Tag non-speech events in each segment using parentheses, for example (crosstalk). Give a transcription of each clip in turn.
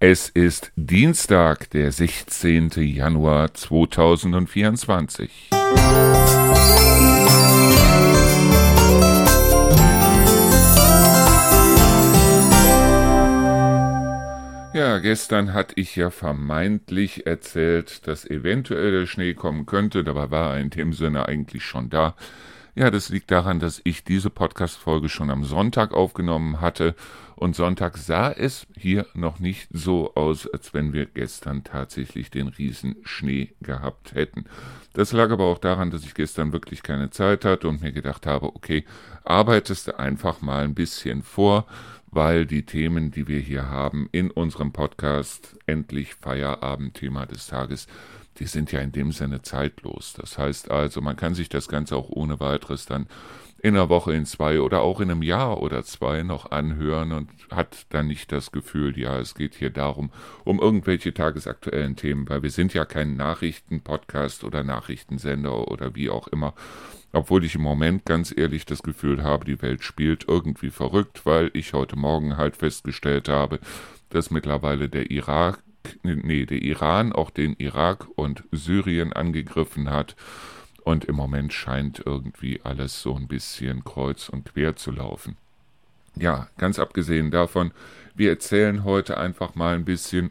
Es ist Dienstag, der 16. Januar 2024. Ja, gestern hatte ich ja vermeintlich erzählt, dass eventuell der Schnee kommen könnte, dabei war er in dem Sinne eigentlich schon da. Ja, das liegt daran, dass ich diese Podcast-Folge schon am Sonntag aufgenommen hatte und Sonntag sah es hier noch nicht so aus, als wenn wir gestern tatsächlich den Riesenschnee gehabt hätten. Das lag aber auch daran, dass ich gestern wirklich keine Zeit hatte und mir gedacht habe, okay, arbeitest du einfach mal ein bisschen vor, weil die Themen, die wir hier haben in unserem Podcast, endlich Feierabendthema des Tages, die sind ja in dem Sinne zeitlos. Das heißt also, man kann sich das Ganze auch ohne weiteres dann in einer Woche, in zwei oder auch in einem Jahr oder zwei noch anhören und hat dann nicht das Gefühl, ja, es geht hier darum, um irgendwelche tagesaktuellen Themen, weil wir sind ja kein Nachrichtenpodcast oder Nachrichtensender oder wie auch immer. Obwohl ich im Moment ganz ehrlich das Gefühl habe, die Welt spielt irgendwie verrückt, weil ich heute Morgen halt festgestellt habe, dass mittlerweile der Irak nee, der Iran auch den Irak und Syrien angegriffen hat. Und im Moment scheint irgendwie alles so ein bisschen kreuz und quer zu laufen. Ja, ganz abgesehen davon, wir erzählen heute einfach mal ein bisschen.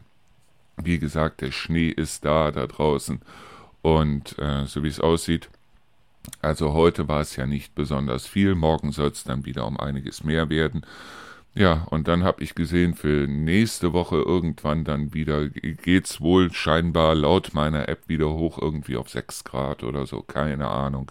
Wie gesagt, der Schnee ist da, da draußen. Und äh, so wie es aussieht, also heute war es ja nicht besonders viel, morgen soll es dann wieder um einiges mehr werden. Ja, und dann habe ich gesehen, für nächste Woche irgendwann dann wieder geht's wohl scheinbar laut meiner App wieder hoch, irgendwie auf 6 Grad oder so, keine Ahnung.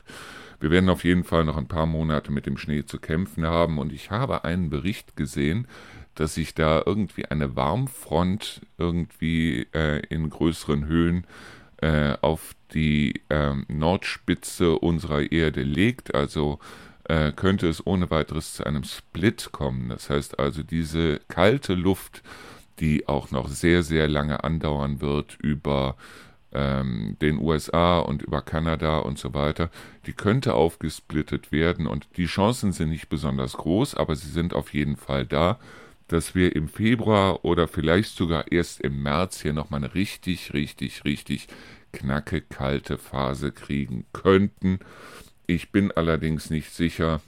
Wir werden auf jeden Fall noch ein paar Monate mit dem Schnee zu kämpfen haben und ich habe einen Bericht gesehen, dass sich da irgendwie eine Warmfront irgendwie äh, in größeren Höhen äh, auf die äh, Nordspitze unserer Erde legt, also äh, könnte es ohne weiteres zu einem Split kommen. Das heißt also, diese kalte Luft, die auch noch sehr, sehr lange andauern wird über ähm, den USA und über Kanada und so weiter, die könnte aufgesplittet werden und die Chancen sind nicht besonders groß, aber sie sind auf jeden Fall da, dass wir im Februar oder vielleicht sogar erst im März hier nochmal eine richtig, richtig, richtig knacke kalte Phase kriegen könnten. Ich bin allerdings nicht sicher,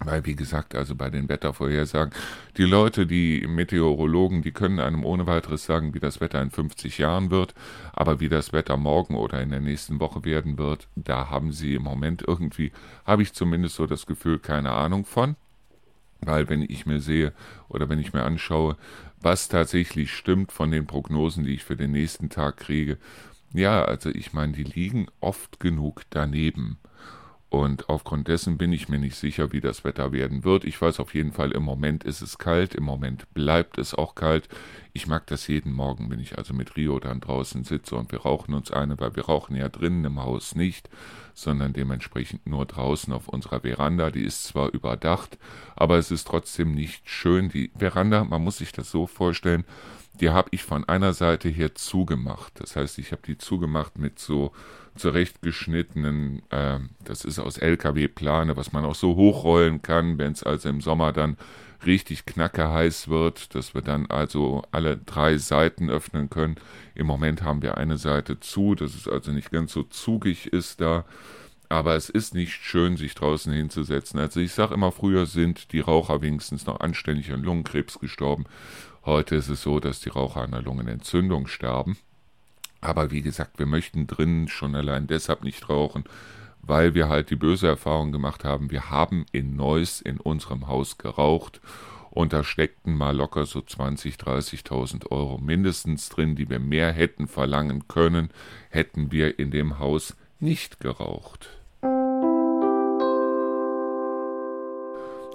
weil, wie gesagt, also bei den Wettervorhersagen, die Leute, die Meteorologen, die können einem ohne weiteres sagen, wie das Wetter in 50 Jahren wird, aber wie das Wetter morgen oder in der nächsten Woche werden wird, da haben sie im Moment irgendwie, habe ich zumindest so das Gefühl, keine Ahnung von. Weil wenn ich mir sehe oder wenn ich mir anschaue, was tatsächlich stimmt von den Prognosen, die ich für den nächsten Tag kriege, ja, also ich meine, die liegen oft genug daneben. Und aufgrund dessen bin ich mir nicht sicher, wie das Wetter werden wird. Ich weiß auf jeden Fall, im Moment ist es kalt, im Moment bleibt es auch kalt. Ich mag das jeden Morgen, wenn ich also mit Rio dann draußen sitze und wir rauchen uns eine, weil wir rauchen ja drinnen im Haus nicht, sondern dementsprechend nur draußen auf unserer Veranda. Die ist zwar überdacht, aber es ist trotzdem nicht schön. Die Veranda, man muss sich das so vorstellen, die habe ich von einer Seite her zugemacht. Das heißt, ich habe die zugemacht mit so zurechtgeschnittenen, äh, das ist aus LKW-Plane, was man auch so hochrollen kann, wenn es also im Sommer dann richtig knacke heiß wird, dass wir dann also alle drei Seiten öffnen können. Im Moment haben wir eine Seite zu, dass es also nicht ganz so zugig ist da. Aber es ist nicht schön, sich draußen hinzusetzen. Also ich sage immer, früher sind die Raucher wenigstens noch anständig an Lungenkrebs gestorben. Heute ist es so, dass die Raucher an der Lungenentzündung sterben. Aber wie gesagt, wir möchten drinnen schon allein deshalb nicht rauchen, weil wir halt die böse Erfahrung gemacht haben. Wir haben in Neuss in unserem Haus geraucht und da steckten mal locker so 20, 30.000 Euro mindestens drin, die wir mehr hätten verlangen können, hätten wir in dem Haus nicht geraucht.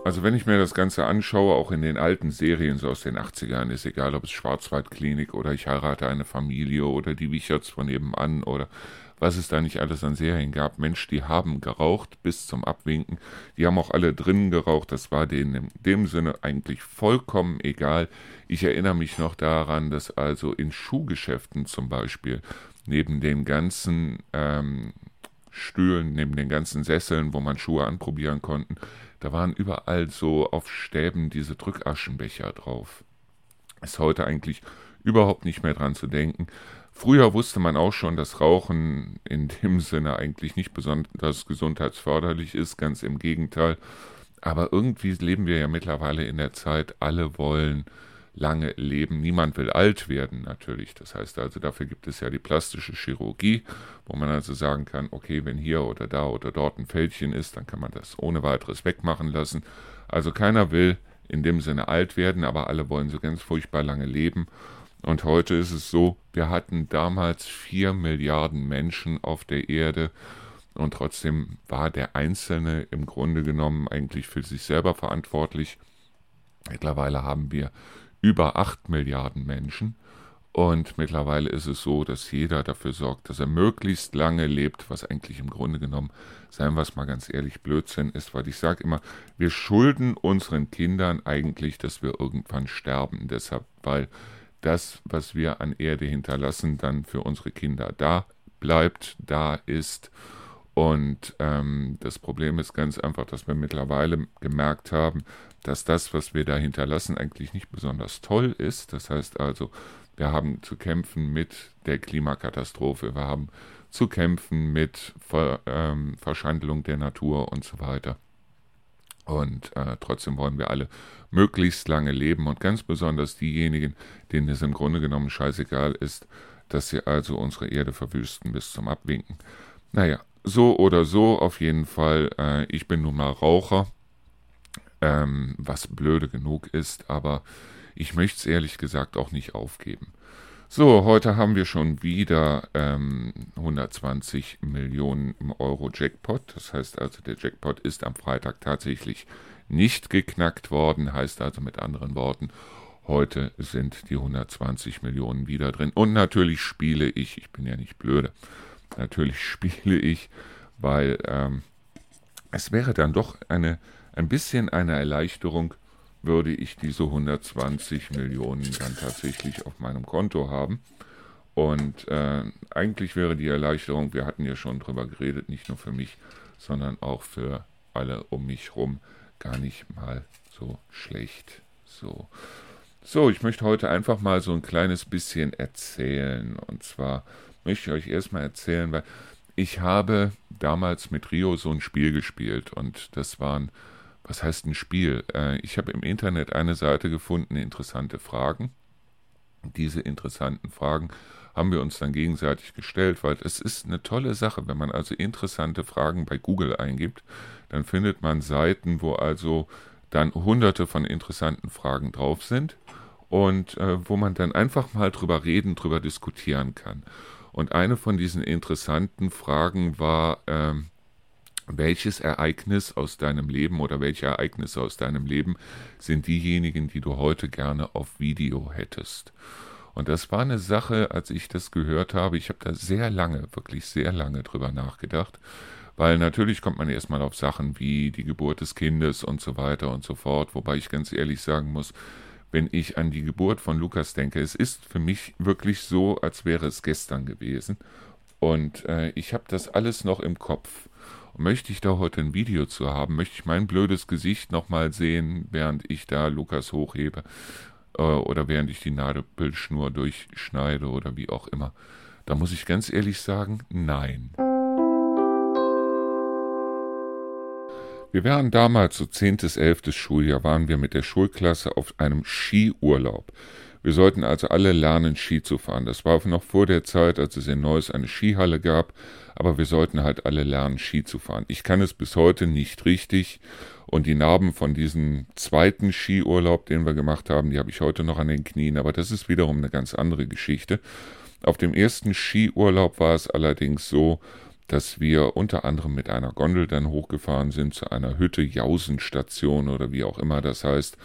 Also wenn ich mir das Ganze anschaue, auch in den alten Serien so aus den 80ern, ist egal, ob es Schwarzwaldklinik oder Ich heirate eine Familie oder Die Wicherts von nebenan oder was es da nicht alles an Serien gab. Mensch, die haben geraucht bis zum Abwinken. Die haben auch alle drinnen geraucht. Das war denen in dem Sinne eigentlich vollkommen egal. Ich erinnere mich noch daran, dass also in Schuhgeschäften zum Beispiel neben den ganzen ähm, Stühlen, neben den ganzen Sesseln, wo man Schuhe anprobieren konnte, da waren überall so auf Stäben diese Drückaschenbecher drauf. Ist heute eigentlich überhaupt nicht mehr dran zu denken. Früher wusste man auch schon, dass Rauchen in dem (laughs) Sinne eigentlich nicht besonders gesundheitsförderlich ist, ganz im Gegenteil. Aber irgendwie leben wir ja mittlerweile in der Zeit, alle wollen lange leben. Niemand will alt werden natürlich. Das heißt also, dafür gibt es ja die plastische Chirurgie, wo man also sagen kann, okay, wenn hier oder da oder dort ein Fältchen ist, dann kann man das ohne weiteres wegmachen lassen. Also keiner will in dem Sinne alt werden, aber alle wollen so ganz furchtbar lange leben. Und heute ist es so, wir hatten damals vier Milliarden Menschen auf der Erde und trotzdem war der Einzelne im Grunde genommen eigentlich für sich selber verantwortlich. Mittlerweile haben wir über acht Milliarden Menschen und mittlerweile ist es so, dass jeder dafür sorgt, dass er möglichst lange lebt, was eigentlich im Grunde genommen, seien wir es mal ganz ehrlich, Blödsinn ist, weil ich sage immer, wir schulden unseren Kindern eigentlich, dass wir irgendwann sterben. Deshalb, weil das, was wir an Erde hinterlassen, dann für unsere Kinder da bleibt, da ist. Und ähm, das Problem ist ganz einfach, dass wir mittlerweile gemerkt haben, dass das, was wir da hinterlassen, eigentlich nicht besonders toll ist. Das heißt also, wir haben zu kämpfen mit der Klimakatastrophe, wir haben zu kämpfen mit Ver, ähm, Verschandelung der Natur und so weiter. Und äh, trotzdem wollen wir alle möglichst lange leben und ganz besonders diejenigen, denen es im Grunde genommen scheißegal ist, dass sie also unsere Erde verwüsten bis zum Abwinken. Naja, so oder so auf jeden Fall. Äh, ich bin nun mal Raucher, ähm, was blöde genug ist, aber ich möchte es ehrlich gesagt auch nicht aufgeben. So, heute haben wir schon wieder ähm, 120 Millionen Euro Jackpot. Das heißt also, der Jackpot ist am Freitag tatsächlich nicht geknackt worden. Heißt also mit anderen Worten, heute sind die 120 Millionen wieder drin. Und natürlich spiele ich, ich bin ja nicht blöde, natürlich (laughs) spiele ich, weil ähm, es wäre dann doch eine, ein bisschen eine Erleichterung, würde ich diese 120 Millionen dann tatsächlich auf meinem Konto haben. Und äh, eigentlich wäre die Erleichterung, wir hatten ja schon drüber geredet, nicht nur für mich, sondern auch für alle um mich herum, gar nicht mal so schlecht. So. So, ich möchte heute einfach mal so ein kleines bisschen erzählen. Und zwar möchte ich euch erstmal erzählen, weil ich habe damals mit Rio so ein Spiel gespielt und das waren was heißt ein Spiel? Äh, ich habe im Internet eine Seite gefunden, interessante Fragen. Diese interessanten Fragen haben wir uns dann gegenseitig gestellt, weil es ist eine tolle Sache, wenn man also interessante Fragen bei Google eingibt, dann findet man Seiten, wo also dann hunderte von interessanten Fragen drauf sind und äh, wo man dann einfach mal drüber reden, drüber diskutieren kann. Und eine von diesen interessanten Fragen war, ähm, welches Ereignis aus deinem Leben oder welche Ereignisse aus deinem Leben sind diejenigen, die du heute gerne auf Video hättest. Und das war eine Sache, als ich das gehört habe, ich habe da sehr lange, wirklich sehr lange drüber nachgedacht, weil natürlich kommt man erstmal auf Sachen wie die Geburt des Kindes und so weiter und so fort, wobei ich ganz ehrlich sagen muss, wenn ich an die Geburt von Lukas denke, es ist für mich wirklich so, als wäre es gestern gewesen. Und äh, ich habe das alles noch im Kopf möchte ich da heute ein Video zu haben, möchte ich mein blödes Gesicht nochmal sehen, während ich da Lukas hochhebe äh, oder während ich die Nadelbildschnur durchschneide oder wie auch immer. Da muss ich ganz ehrlich sagen, nein. Wir waren damals, so 10. 11. Schuljahr, waren wir mit der Schulklasse auf einem Skiurlaub. Wir sollten also alle lernen, Ski zu fahren. Das war noch vor der Zeit, als es in Neuss eine Skihalle gab, aber wir sollten halt alle lernen, Ski zu fahren. Ich kann es bis heute nicht richtig und die Narben von diesem zweiten Skiurlaub, den wir gemacht haben, die habe ich heute noch an den Knien, aber das ist wiederum eine ganz andere Geschichte. Auf dem ersten Skiurlaub war es allerdings so, dass wir unter anderem mit einer Gondel dann hochgefahren sind zu einer Hütte Jausenstation oder wie auch immer das heißt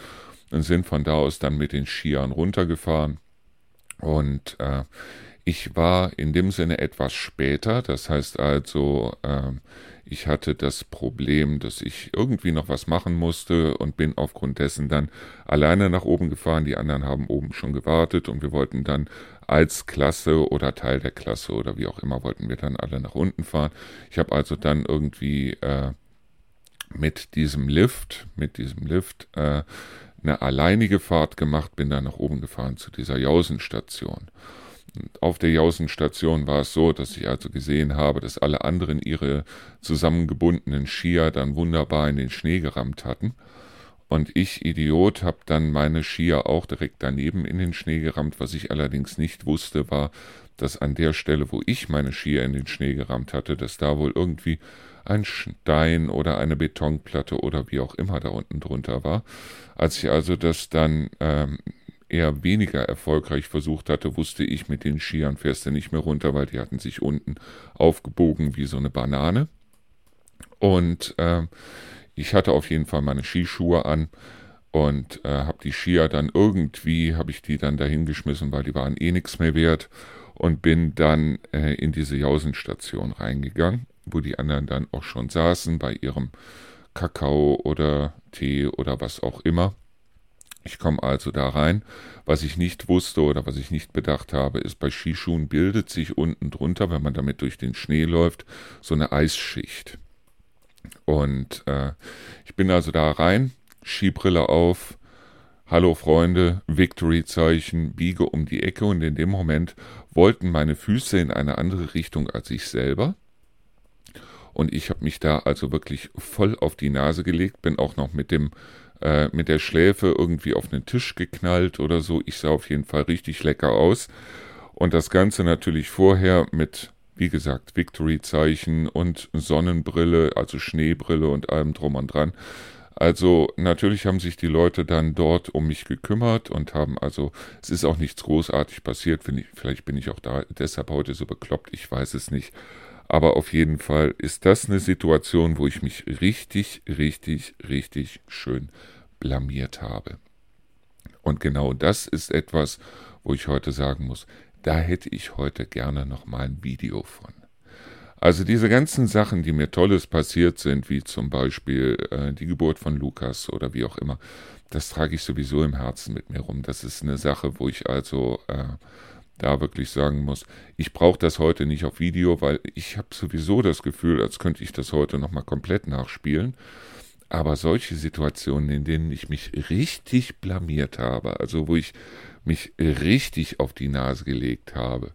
sind von da aus dann mit den Skiern runtergefahren. Und äh, ich war in dem Sinne etwas später, das heißt also, äh, ich hatte das Problem, dass ich irgendwie noch was machen musste und bin aufgrund dessen dann alleine nach oben gefahren. Die anderen haben oben schon gewartet und wir wollten dann als Klasse oder Teil der Klasse oder wie auch immer wollten wir dann alle nach unten fahren. Ich habe also dann irgendwie äh, mit diesem Lift, mit diesem Lift äh, eine alleinige Fahrt gemacht, bin dann nach oben gefahren zu dieser Jausenstation. Auf der Jausenstation war es so, dass ich also gesehen habe, dass alle anderen ihre zusammengebundenen Skier dann wunderbar in den Schnee gerammt hatten. Und ich, Idiot, habe dann meine Skier auch direkt daneben in den Schnee gerammt. Was ich allerdings nicht wusste, war, dass an der Stelle, wo ich meine Skier in den Schnee gerammt hatte, dass da wohl irgendwie ein Stein oder eine Betonplatte oder wie auch immer da unten drunter war. Als ich also das dann ähm, eher weniger erfolgreich versucht hatte, wusste ich, mit den Skiern fährst du nicht mehr runter, weil die hatten sich unten aufgebogen wie so eine Banane. Und äh, ich hatte auf jeden Fall meine Skischuhe an und äh, habe die Skier dann irgendwie, habe ich die dann dahingeschmissen, weil die waren eh nichts mehr wert und bin dann äh, in diese Jausenstation reingegangen, wo die anderen dann auch schon saßen bei ihrem Kakao oder Tee oder was auch immer. Ich komme also da rein. Was ich nicht wusste oder was ich nicht bedacht habe, ist, bei Skischuhen bildet sich unten drunter, wenn man damit durch den Schnee läuft, so eine Eisschicht. Und äh, ich bin also da rein, Skibrille auf, Hallo Freunde, Victory-Zeichen, biege um die Ecke und in dem Moment wollten meine Füße in eine andere Richtung als ich selber. Und ich habe mich da also wirklich voll auf die Nase gelegt, bin auch noch mit dem äh, mit der Schläfe irgendwie auf einen Tisch geknallt oder so. Ich sah auf jeden Fall richtig lecker aus. Und das Ganze natürlich vorher mit, wie gesagt, Victory-Zeichen und Sonnenbrille, also Schneebrille und allem drum und dran. Also natürlich haben sich die Leute dann dort um mich gekümmert und haben also, es ist auch nichts großartig passiert, ich, vielleicht bin ich auch da deshalb heute so bekloppt, ich weiß es nicht. Aber auf jeden Fall ist das eine Situation, wo ich mich richtig, richtig, richtig schön blamiert habe. Und genau das ist etwas, wo ich heute sagen muss, da hätte ich heute gerne noch mal ein Video von. Also diese ganzen Sachen, die mir Tolles passiert sind, wie zum Beispiel äh, die Geburt von Lukas oder wie auch immer, das trage ich sowieso im Herzen mit mir rum. Das ist eine Sache, wo ich also äh, da wirklich sagen muss, ich brauche das heute nicht auf Video, weil ich habe sowieso das Gefühl, als könnte ich das heute nochmal komplett nachspielen. Aber solche Situationen, in denen ich mich richtig blamiert habe, also wo ich mich richtig auf die Nase gelegt habe,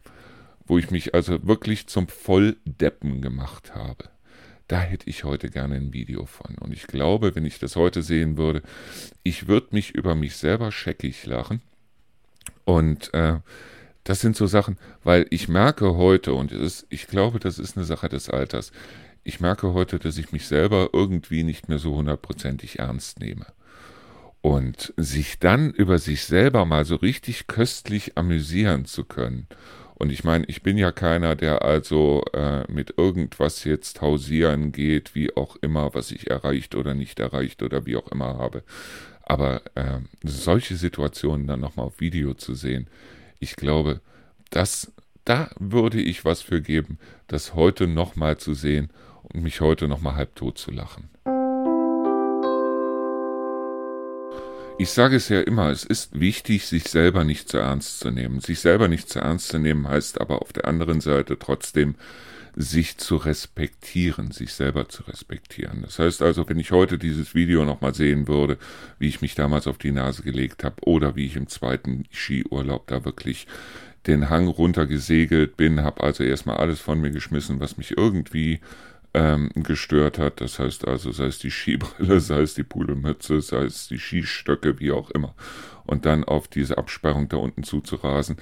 wo ich mich also wirklich zum Volldeppen gemacht habe, da hätte ich heute gerne ein Video von. Und ich glaube, wenn ich das heute sehen würde, ich würde mich über mich selber scheckig lachen. Und äh, das sind so Sachen, weil ich merke heute, und ist, ich glaube, das ist eine Sache des Alters, ich merke heute, dass ich mich selber irgendwie nicht mehr so hundertprozentig ernst nehme. Und sich dann über sich selber mal so richtig köstlich amüsieren zu können. Und ich meine, ich bin ja keiner, der also äh, mit irgendwas jetzt hausieren geht, wie auch immer, was ich erreicht oder nicht erreicht oder wie auch immer habe. Aber äh, solche Situationen dann nochmal auf Video zu sehen, ich glaube, das, da würde ich was für geben, das heute nochmal zu sehen mich heute nochmal halbtot zu lachen. Ich sage es ja immer, es ist wichtig, sich selber nicht zu ernst zu nehmen. Sich selber nicht zu ernst zu nehmen heißt aber auf der anderen Seite trotzdem, sich zu respektieren, sich selber zu respektieren. Das heißt also, wenn ich heute dieses Video nochmal sehen würde, wie ich mich damals auf die Nase gelegt habe oder wie ich im zweiten Skiurlaub da wirklich den Hang runtergesegelt bin, habe also erstmal alles von mir geschmissen, was mich irgendwie ähm, gestört hat. Das heißt also, sei es die Skibrille, (laughs) sei es die Pudelmütze, sei es die Skistöcke, wie auch immer. Und dann auf diese Absperrung da unten zuzurasen.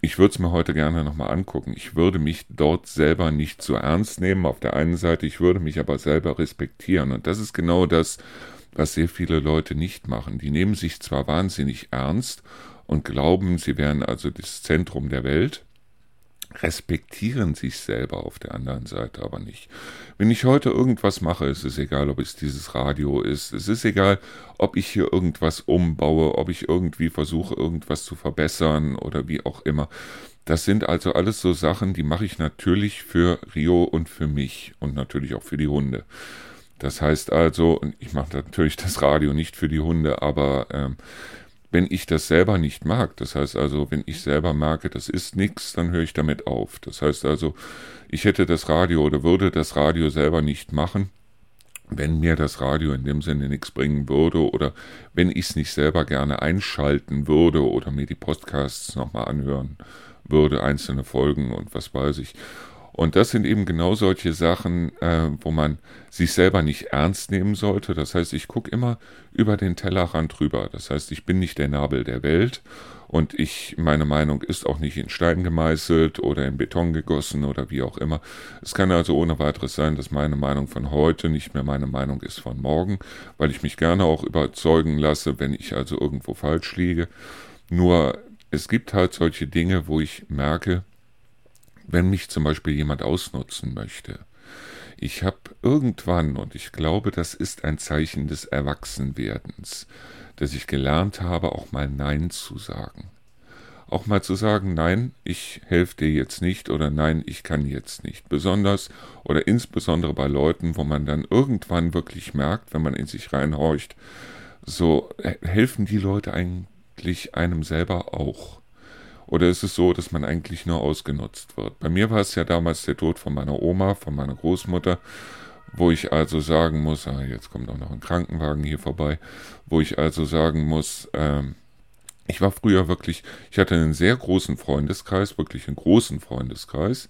Ich würde es mir heute gerne nochmal angucken. Ich würde mich dort selber nicht so ernst nehmen auf der einen Seite, ich würde mich aber selber respektieren. Und das ist genau das, was sehr viele Leute nicht machen. Die nehmen sich zwar wahnsinnig ernst und glauben, sie wären also das Zentrum der Welt, respektieren sich selber auf der anderen Seite aber nicht. Wenn ich heute irgendwas mache, ist es egal, ob es dieses Radio ist, es ist egal, ob ich hier irgendwas umbaue, ob ich irgendwie versuche, irgendwas zu verbessern oder wie auch immer. Das sind also alles so Sachen, die mache ich natürlich für Rio und für mich und natürlich auch für die Hunde. Das heißt also, ich mache natürlich das Radio nicht für die Hunde, aber ähm, wenn ich das selber nicht mag, das heißt also, wenn ich selber merke, das ist nichts, dann höre ich damit auf. Das heißt also, ich hätte das Radio oder würde das Radio selber nicht machen wenn mir das Radio in dem Sinne nichts bringen würde oder wenn ich es nicht selber gerne einschalten würde oder mir die Podcasts nochmal anhören würde, einzelne Folgen und was weiß ich. Und das sind eben genau solche Sachen, äh, wo man sich selber nicht ernst nehmen sollte. Das heißt, ich gucke immer über den Tellerrand drüber. Das heißt, ich bin nicht der Nabel der Welt und ich, meine Meinung ist auch nicht in Stein gemeißelt oder in Beton gegossen oder wie auch immer. Es kann also ohne weiteres sein, dass meine Meinung von heute nicht mehr meine Meinung ist von morgen, weil ich mich gerne auch überzeugen lasse, wenn ich also irgendwo falsch liege. Nur es gibt halt solche Dinge, wo ich merke, wenn mich zum Beispiel jemand ausnutzen möchte. Ich habe irgendwann, und ich glaube, das ist ein Zeichen des Erwachsenwerdens, dass ich gelernt habe, auch mal Nein zu sagen. Auch mal zu sagen, nein, ich helfe dir jetzt nicht oder nein, ich kann jetzt nicht. Besonders oder insbesondere bei Leuten, wo man dann irgendwann wirklich merkt, wenn man in sich reinhorcht, so helfen die Leute eigentlich einem selber auch. Oder ist es so, dass man eigentlich nur ausgenutzt wird? Bei mir war es ja damals der Tod von meiner Oma, von meiner Großmutter, wo ich also sagen muss, ah, jetzt kommt auch noch ein Krankenwagen hier vorbei, wo ich also sagen muss, ähm, ich war früher wirklich, ich hatte einen sehr großen Freundeskreis, wirklich einen großen Freundeskreis.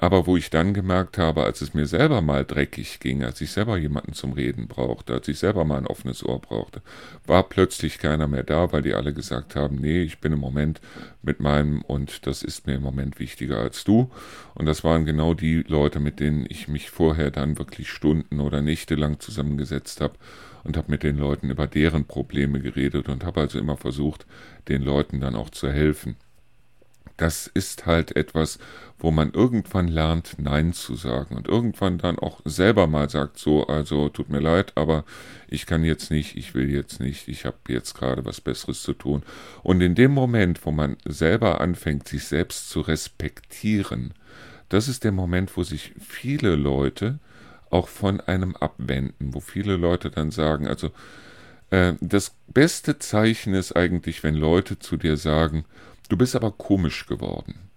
Aber wo ich dann gemerkt habe, als es mir selber mal dreckig ging, als ich selber jemanden zum Reden brauchte, als ich selber mal ein offenes Ohr brauchte, war plötzlich keiner mehr da, weil die alle gesagt haben, nee, ich bin im Moment mit meinem und das ist mir im Moment wichtiger als du. Und das waren genau die Leute, mit denen ich mich vorher dann wirklich Stunden oder Nächte lang zusammengesetzt habe und habe mit den Leuten über deren Probleme geredet und habe also immer versucht, den Leuten dann auch zu helfen das ist halt etwas, wo man irgendwann lernt, Nein zu sagen und irgendwann dann auch selber mal sagt, so, also tut mir leid, aber ich kann jetzt nicht, ich will jetzt nicht, ich habe jetzt gerade was Besseres zu tun. Und in dem Moment, wo man selber anfängt, sich selbst zu respektieren, das ist der Moment, wo sich viele Leute auch von einem abwenden, wo viele Leute dann sagen, also äh, das beste Zeichen ist eigentlich, wenn Leute zu dir sagen, Du bist aber komisch geworden.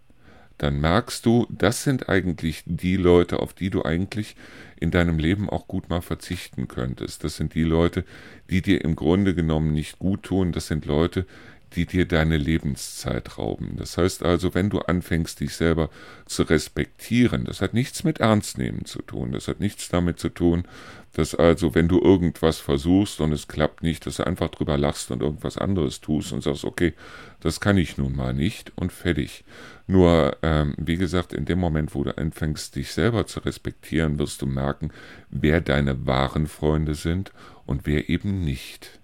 Dann merkst du, das sind eigentlich die Leute, auf die du eigentlich in deinem Leben auch gut mal verzichten könntest. Das sind die Leute, die dir im Grunde genommen nicht gut tun. Das sind Leute, die dir deine Lebenszeit rauben. Das heißt also, wenn du anfängst, dich selber zu respektieren, das hat nichts mit Ernstnehmen zu tun, das hat nichts damit zu tun, dass also, wenn du irgendwas versuchst und es klappt nicht, dass du einfach drüber lachst und irgendwas anderes tust und sagst, okay, das kann ich nun mal nicht und fertig. Nur, ähm, wie gesagt, in dem Moment, wo du anfängst, dich selber zu respektieren, wirst du merken, wer deine wahren Freunde sind und wer eben nicht.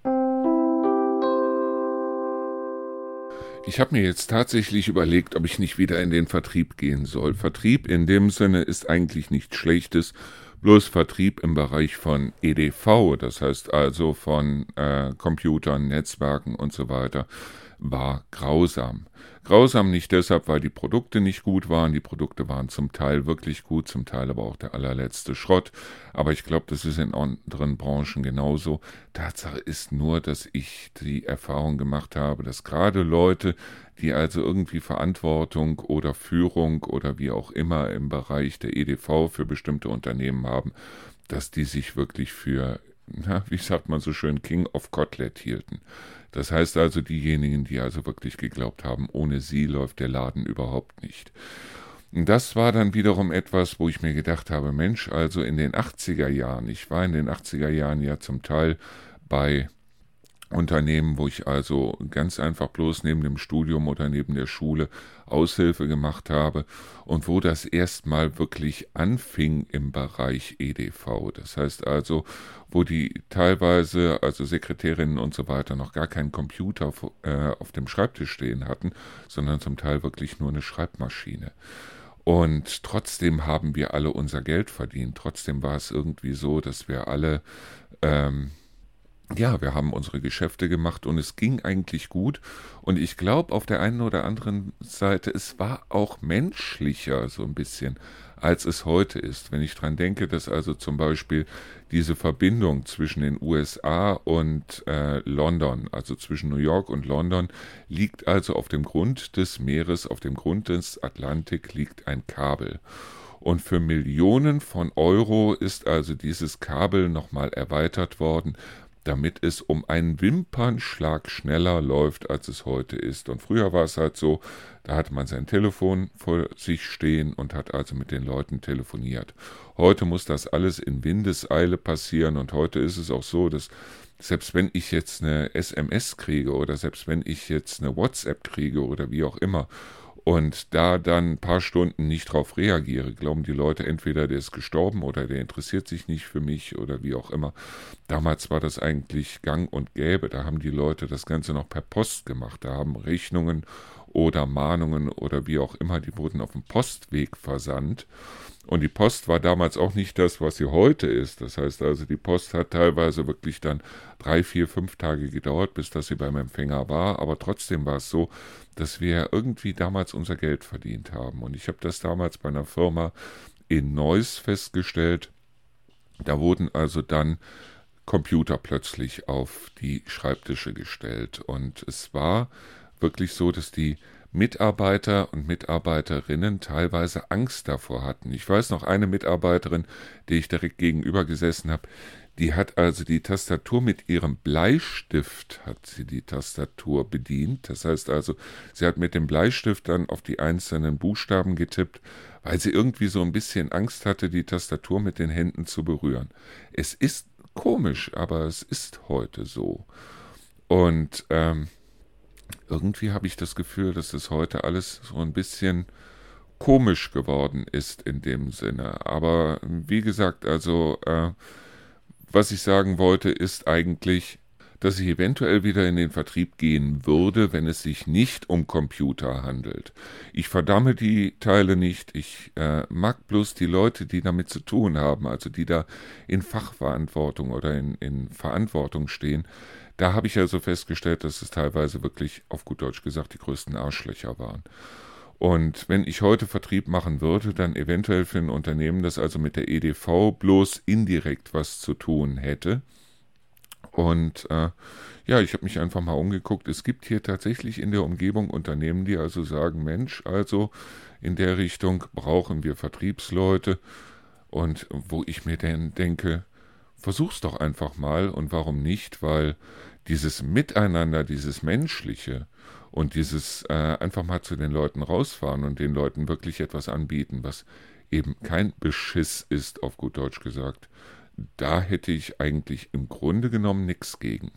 Ich habe mir jetzt tatsächlich überlegt, ob ich nicht wieder in den Vertrieb gehen soll. Vertrieb in dem Sinne ist eigentlich nichts Schlechtes, bloß Vertrieb im Bereich von EDV, das heißt also von äh, Computern, Netzwerken und so weiter war grausam. Grausam nicht deshalb, weil die Produkte nicht gut waren. Die Produkte waren zum Teil wirklich gut, zum Teil aber auch der allerletzte Schrott. Aber ich glaube, das ist in anderen Branchen genauso. Tatsache ist nur, dass ich die Erfahrung gemacht habe, dass gerade Leute, die also irgendwie Verantwortung oder Führung oder wie auch immer im Bereich der EDV für bestimmte Unternehmen haben, dass die sich wirklich für, na, wie sagt man so schön, King of Kotlet hielten. Das heißt also diejenigen, die also wirklich geglaubt haben, ohne sie läuft der Laden überhaupt nicht. Und das war dann wiederum etwas, wo ich mir gedacht habe, Mensch, also in den 80er Jahren, ich war in den 80er Jahren ja zum Teil bei Unternehmen, wo ich also ganz einfach bloß neben dem Studium oder neben der Schule Aushilfe gemacht habe und wo das erstmal wirklich anfing im Bereich EDV. Das heißt also, wo die teilweise, also Sekretärinnen und so weiter, noch gar keinen Computer äh, auf dem Schreibtisch stehen hatten, sondern zum Teil wirklich nur eine Schreibmaschine. Und trotzdem haben wir alle unser Geld verdient. Trotzdem war es irgendwie so, dass wir alle ähm, ja, wir haben unsere Geschäfte gemacht und es ging eigentlich gut. Und ich glaube, auf der einen oder anderen Seite, es war auch menschlicher so ein bisschen, als es heute ist. Wenn ich dran denke, dass also zum Beispiel diese Verbindung zwischen den USA und äh, London, also zwischen New York und London, liegt also auf dem Grund des Meeres, auf dem Grund des Atlantik liegt ein Kabel. Und für Millionen von Euro ist also dieses Kabel nochmal erweitert worden, damit es um einen Wimpernschlag schneller läuft, als es heute ist. Und früher war es halt so, da hatte man sein Telefon vor sich stehen und hat also mit den Leuten telefoniert. Heute muss das alles in Windeseile passieren und heute ist es auch so, dass selbst wenn ich jetzt eine SMS kriege oder selbst wenn ich jetzt eine WhatsApp kriege oder wie auch immer und da dann ein paar Stunden nicht drauf reagiere, glauben die Leute entweder, der ist gestorben oder der interessiert sich nicht für mich oder wie auch immer. Damals war das eigentlich gang und gäbe. Da haben die Leute das Ganze noch per Post gemacht. Da haben Rechnungen oder Mahnungen oder wie auch immer, die wurden auf dem Postweg versandt. Und die Post war damals auch nicht das, was sie heute ist. Das heißt also, die Post hat teilweise wirklich dann drei, vier, fünf Tage gedauert, bis dass sie beim Empfänger war. Aber trotzdem war es so, dass wir irgendwie damals unser Geld verdient haben. Und ich habe das damals bei einer Firma in Neuss festgestellt. Da wurden also dann Computer plötzlich auf die Schreibtische gestellt. Und es war wirklich so, dass die Mitarbeiter und Mitarbeiterinnen teilweise Angst davor hatten. Ich weiß noch eine Mitarbeiterin, die ich direkt gegenüber gesessen habe, die hat also die Tastatur mit ihrem Bleistift hat sie die Tastatur bedient. Das heißt also, sie hat mit dem Bleistift dann auf die einzelnen Buchstaben getippt, weil sie irgendwie so ein bisschen Angst hatte, die Tastatur mit den Händen zu berühren. Es ist komisch, aber es ist heute so. Und ähm, irgendwie habe ich das Gefühl, dass es heute alles so ein bisschen komisch geworden ist in dem Sinne. Aber wie gesagt, also äh, was ich sagen wollte, ist eigentlich, dass ich eventuell wieder in den Vertrieb gehen würde, wenn es sich nicht um Computer handelt. Ich verdamme die Teile nicht, ich äh, mag bloß die Leute, die damit zu tun haben, also die da in Fachverantwortung oder in, in Verantwortung stehen, da habe ich also festgestellt, dass es teilweise wirklich, auf gut Deutsch gesagt, die größten Arschlöcher waren. Und wenn ich heute Vertrieb machen würde, dann eventuell für ein Unternehmen, das also mit der EDV bloß indirekt was zu tun hätte. Und äh, ja, ich habe mich einfach mal umgeguckt. Es gibt hier tatsächlich in der Umgebung Unternehmen, die also sagen, Mensch, also in der Richtung brauchen wir Vertriebsleute. Und wo ich mir denn denke, versuch's doch einfach mal und warum nicht, weil dieses Miteinander, dieses Menschliche und dieses äh, einfach mal zu den Leuten rausfahren und den Leuten wirklich etwas anbieten, was eben kein Beschiss ist, auf gut Deutsch gesagt, da hätte ich eigentlich im Grunde genommen nichts gegen.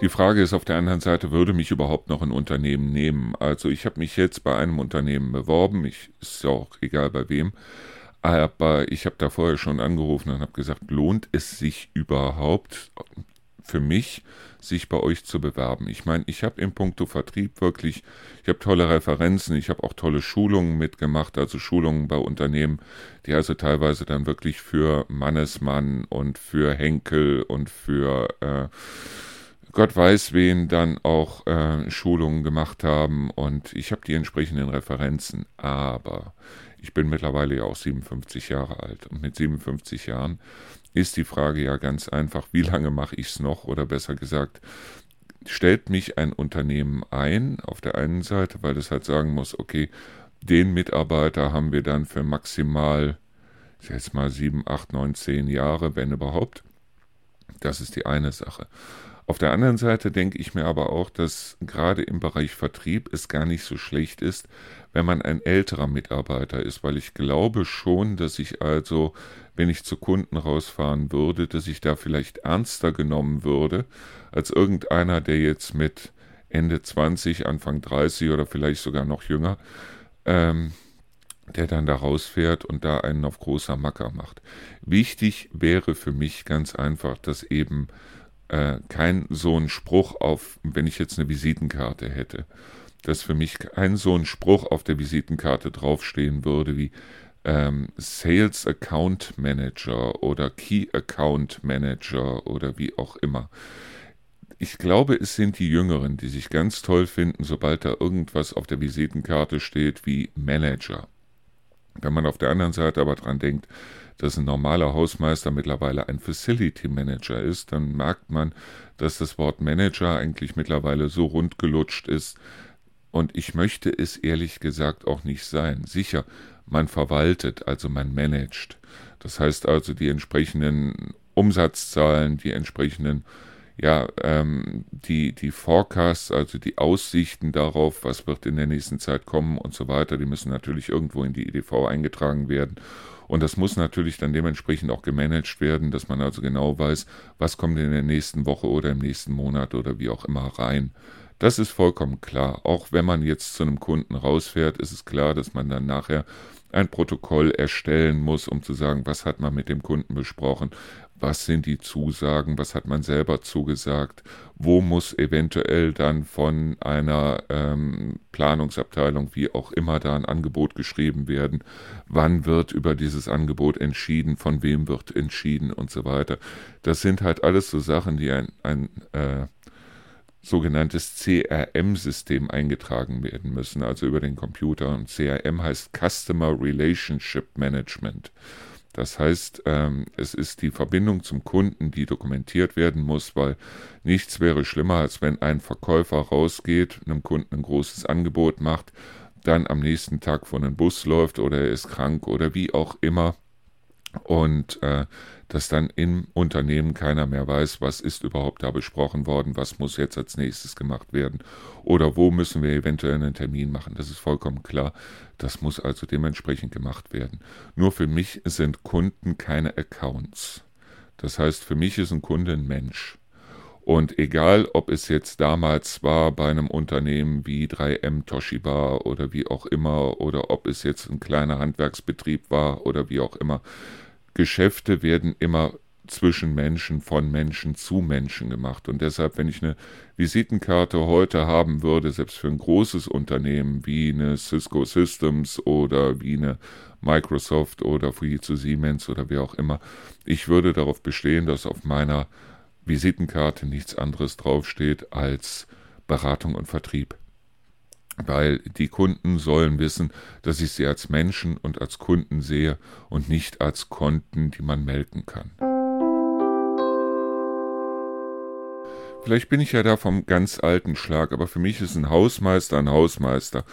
Die Frage ist auf der anderen Seite, würde mich überhaupt noch ein Unternehmen nehmen? Also ich habe mich jetzt bei einem Unternehmen beworben, ich, ist ja auch egal bei wem, aber ich habe da vorher schon angerufen und habe gesagt, lohnt es sich überhaupt für mich, sich bei euch zu bewerben? Ich meine, ich habe im Punkto Vertrieb wirklich, ich habe tolle Referenzen, ich habe auch tolle Schulungen mitgemacht, also Schulungen bei Unternehmen, die also teilweise dann wirklich für Mannesmann und für Henkel und für äh, Gott weiß wen dann auch äh, Schulungen gemacht haben und ich habe die entsprechenden Referenzen, aber ich bin mittlerweile ja auch 57 Jahre alt und mit 57 Jahren ist die Frage ja ganz einfach, wie lange mache ich es noch oder besser gesagt, stellt mich ein Unternehmen ein auf der einen Seite, weil es halt sagen muss, okay, den Mitarbeiter haben wir dann für maximal, jetzt mal 7, 8, 9, 10 Jahre, wenn überhaupt. Das ist die eine Sache. Auf der anderen Seite denke ich mir aber auch, dass gerade im Bereich Vertrieb es gar nicht so schlecht ist, wenn man ein älterer Mitarbeiter ist, weil ich glaube schon, dass ich also, wenn ich zu Kunden rausfahren würde, dass ich da vielleicht ernster genommen würde, als irgendeiner, der jetzt mit Ende 20, Anfang 30 oder vielleicht sogar noch jünger, ähm, der dann da rausfährt und da einen auf großer Macker macht. Wichtig wäre für mich ganz einfach, dass eben äh, kein so ein Spruch auf, wenn ich jetzt eine Visitenkarte hätte, dass für mich kein so ein Spruch auf der Visitenkarte draufstehen würde wie ähm, Sales Account Manager oder Key Account Manager oder wie auch immer. Ich glaube, es sind die Jüngeren, die sich ganz toll finden, sobald da irgendwas auf der Visitenkarte steht wie Manager. Wenn man auf der anderen Seite aber dran denkt, dass ein normaler Hausmeister mittlerweile ein Facility Manager ist, dann merkt man, dass das Wort Manager eigentlich mittlerweile so rund gelutscht ist, Und ich möchte es ehrlich gesagt auch nicht sein. Sicher, man verwaltet, also man managt. Das heißt also die entsprechenden Umsatzzahlen, die entsprechenden, ja, ähm, die, die Forecasts, also die Aussichten darauf, was wird in der nächsten Zeit kommen und so weiter, die müssen natürlich irgendwo in die EDV eingetragen werden. Und das muss natürlich dann dementsprechend auch gemanagt werden, dass man also genau weiß, was kommt in der nächsten Woche oder im nächsten Monat oder wie auch immer rein. Das ist vollkommen klar. Auch wenn man jetzt zu einem Kunden rausfährt, ist es klar, dass man dann nachher ein Protokoll erstellen muss, um zu sagen, was hat man mit dem Kunden besprochen, was sind die Zusagen, was hat man selber zugesagt, wo muss eventuell dann von einer ähm, Planungsabteilung, wie auch immer, da ein Angebot geschrieben werden, wann wird über dieses Angebot entschieden, von wem wird entschieden und so weiter. Das sind halt alles so Sachen, die ein, ein äh, sogenanntes CRM-System eingetragen werden müssen, also über den Computer. Und CRM heißt Customer Relationship Management. Das heißt, ähm, es ist die Verbindung zum Kunden, die dokumentiert werden muss, weil nichts wäre schlimmer, als wenn ein Verkäufer rausgeht, einem Kunden ein großes Angebot macht, dann am nächsten Tag vor einen Bus läuft oder er ist krank oder wie auch immer und äh, dass dann im Unternehmen keiner mehr weiß, was ist überhaupt da besprochen worden, was muss jetzt als nächstes gemacht werden oder wo müssen wir eventuell einen Termin machen. Das ist vollkommen klar. Das muss also dementsprechend gemacht werden. Nur für mich sind Kunden keine Accounts. Das heißt, für mich ist ein Kunde ein Mensch. Und egal, ob es jetzt damals war bei einem Unternehmen wie 3M Toshiba oder wie auch immer, oder ob es jetzt ein kleiner Handwerksbetrieb war oder wie auch immer, Geschäfte werden immer zwischen Menschen, von Menschen zu Menschen gemacht. Und deshalb, wenn ich eine Visitenkarte heute haben würde, selbst für ein großes Unternehmen wie eine Cisco Systems oder wie eine Microsoft oder Fujitsu Siemens oder wer auch immer, ich würde darauf bestehen, dass auf meiner Visitenkarte nichts anderes draufsteht als Beratung und Vertrieb weil die Kunden sollen wissen, dass ich sie als Menschen und als Kunden sehe und nicht als Konten, die man melken kann. Vielleicht bin ich ja da vom ganz alten Schlag, aber für mich ist ein Hausmeister ein Hausmeister.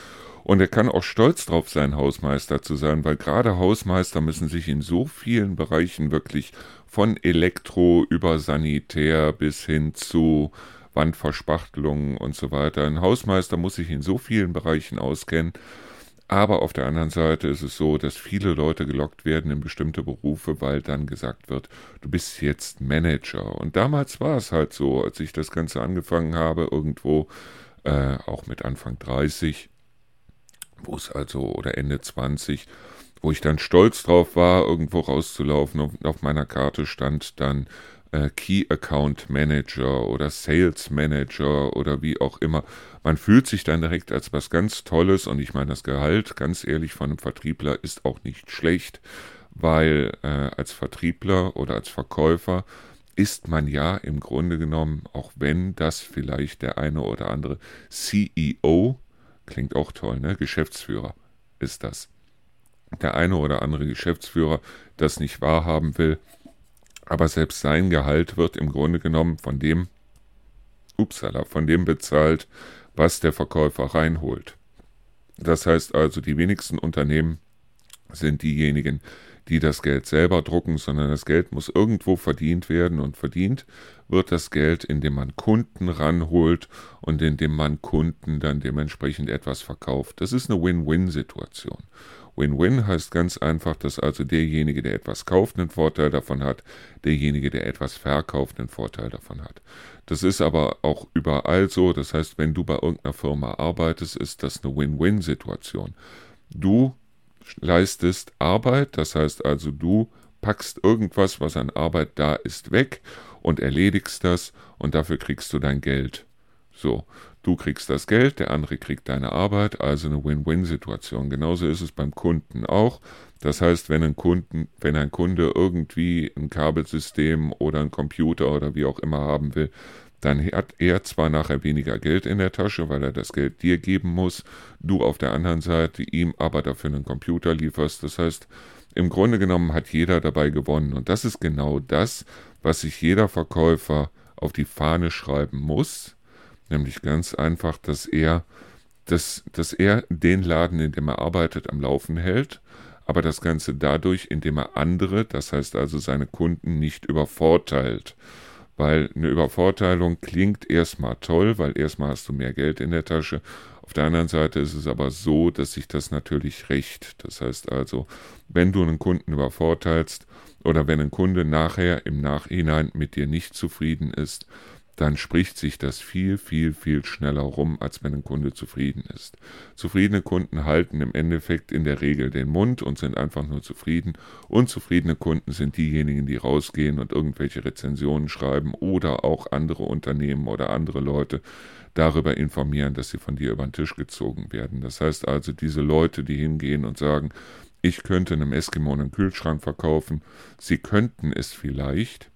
Und er kann auch stolz drauf sein, Hausmeister zu sein, weil gerade Hausmeister müssen sich in so vielen Bereichen wirklich von Elektro über Sanitär bis hin zu Wandverspachtelungen und so weiter. Ein Hausmeister muss sich in so vielen Bereichen auskennen. Aber auf der anderen Seite ist es so, dass viele Leute gelockt werden in bestimmte Berufe, weil dann gesagt wird, du bist jetzt Manager. Und damals war es halt so, als ich das Ganze angefangen habe, irgendwo äh, auch mit Anfang 30, wo es also, oder Ende 20, wo ich dann stolz drauf war, irgendwo rauszulaufen und auf meiner Karte stand dann äh, Key Account Manager oder Sales Manager oder wie auch immer. Man fühlt sich dann direkt als was ganz Tolles und ich meine, das Gehalt, ganz ehrlich, von einem Vertriebler ist auch nicht schlecht, weil äh, als Vertriebler oder als Verkäufer ist man ja im Grunde genommen, auch wenn das vielleicht der eine oder andere CEO, klingt auch toll, ne? Geschäftsführer ist das. Der eine oder andere Geschäftsführer das nicht wahrhaben will, aber selbst sein Gehalt wird im Grunde genommen von dem, upsala, von dem bezahlt, was der Verkäufer reinholt. Das heißt also, die wenigsten Unternehmen sind diejenigen, die das Geld selber drucken, sondern das Geld muss irgendwo verdient werden und verdient wird das Geld, indem man Kunden ranholt und indem man Kunden dann dementsprechend etwas verkauft. Das ist eine Win-Win-Situation. Win-Win heißt ganz einfach, dass also derjenige, der etwas kauft, einen Vorteil davon hat, derjenige, der etwas verkauft, einen Vorteil davon hat. Das ist aber auch überall so. Das heißt, wenn du bei irgendeiner Firma arbeitest, ist das eine Win-Win-Situation. Du leistest Arbeit, das heißt also, du packst irgendwas, was an Arbeit da ist, weg und erledigst das und dafür kriegst du dein Geld. So, du kriegst das Geld, der andere kriegt deine Arbeit, also eine Win-Win-Situation. Genauso ist es beim Kunden auch. Das heißt, wenn ein, Kunden, wenn ein Kunde irgendwie ein Kabelsystem oder ein Computer oder wie auch immer haben will, dann hat er zwar nachher weniger Geld in der Tasche, weil er das Geld dir geben muss, du auf der anderen Seite ihm aber dafür einen Computer lieferst. Das heißt, im Grunde genommen hat jeder dabei gewonnen. Und das ist genau das, was sich jeder Verkäufer auf die Fahne schreiben muss, nämlich ganz einfach, dass er dass, dass er den Laden, in dem er arbeitet, am Laufen hält, aber das Ganze dadurch, indem er andere, das heißt also seine Kunden, nicht übervorteilt. Weil eine Übervorteilung klingt erstmal toll, weil erstmal hast du mehr Geld in der Tasche. Auf der anderen Seite ist es aber so, dass sich das natürlich rächt. Das heißt also, wenn du einen Kunden übervorteilst oder wenn ein Kunde nachher im Nachhinein mit dir nicht zufrieden ist, dann spricht sich das viel, viel, viel schneller rum, als wenn ein Kunde zufrieden ist. Zufriedene Kunden halten im Endeffekt in der Regel den Mund und sind einfach nur zufrieden. Unzufriedene Kunden sind diejenigen, die rausgehen und irgendwelche Rezensionen schreiben oder auch andere Unternehmen oder andere Leute darüber informieren, dass sie von dir über den Tisch gezogen werden. Das heißt also, diese Leute, die hingehen und sagen, ich könnte einem Eskimo einen Kühlschrank verkaufen, sie könnten es vielleicht,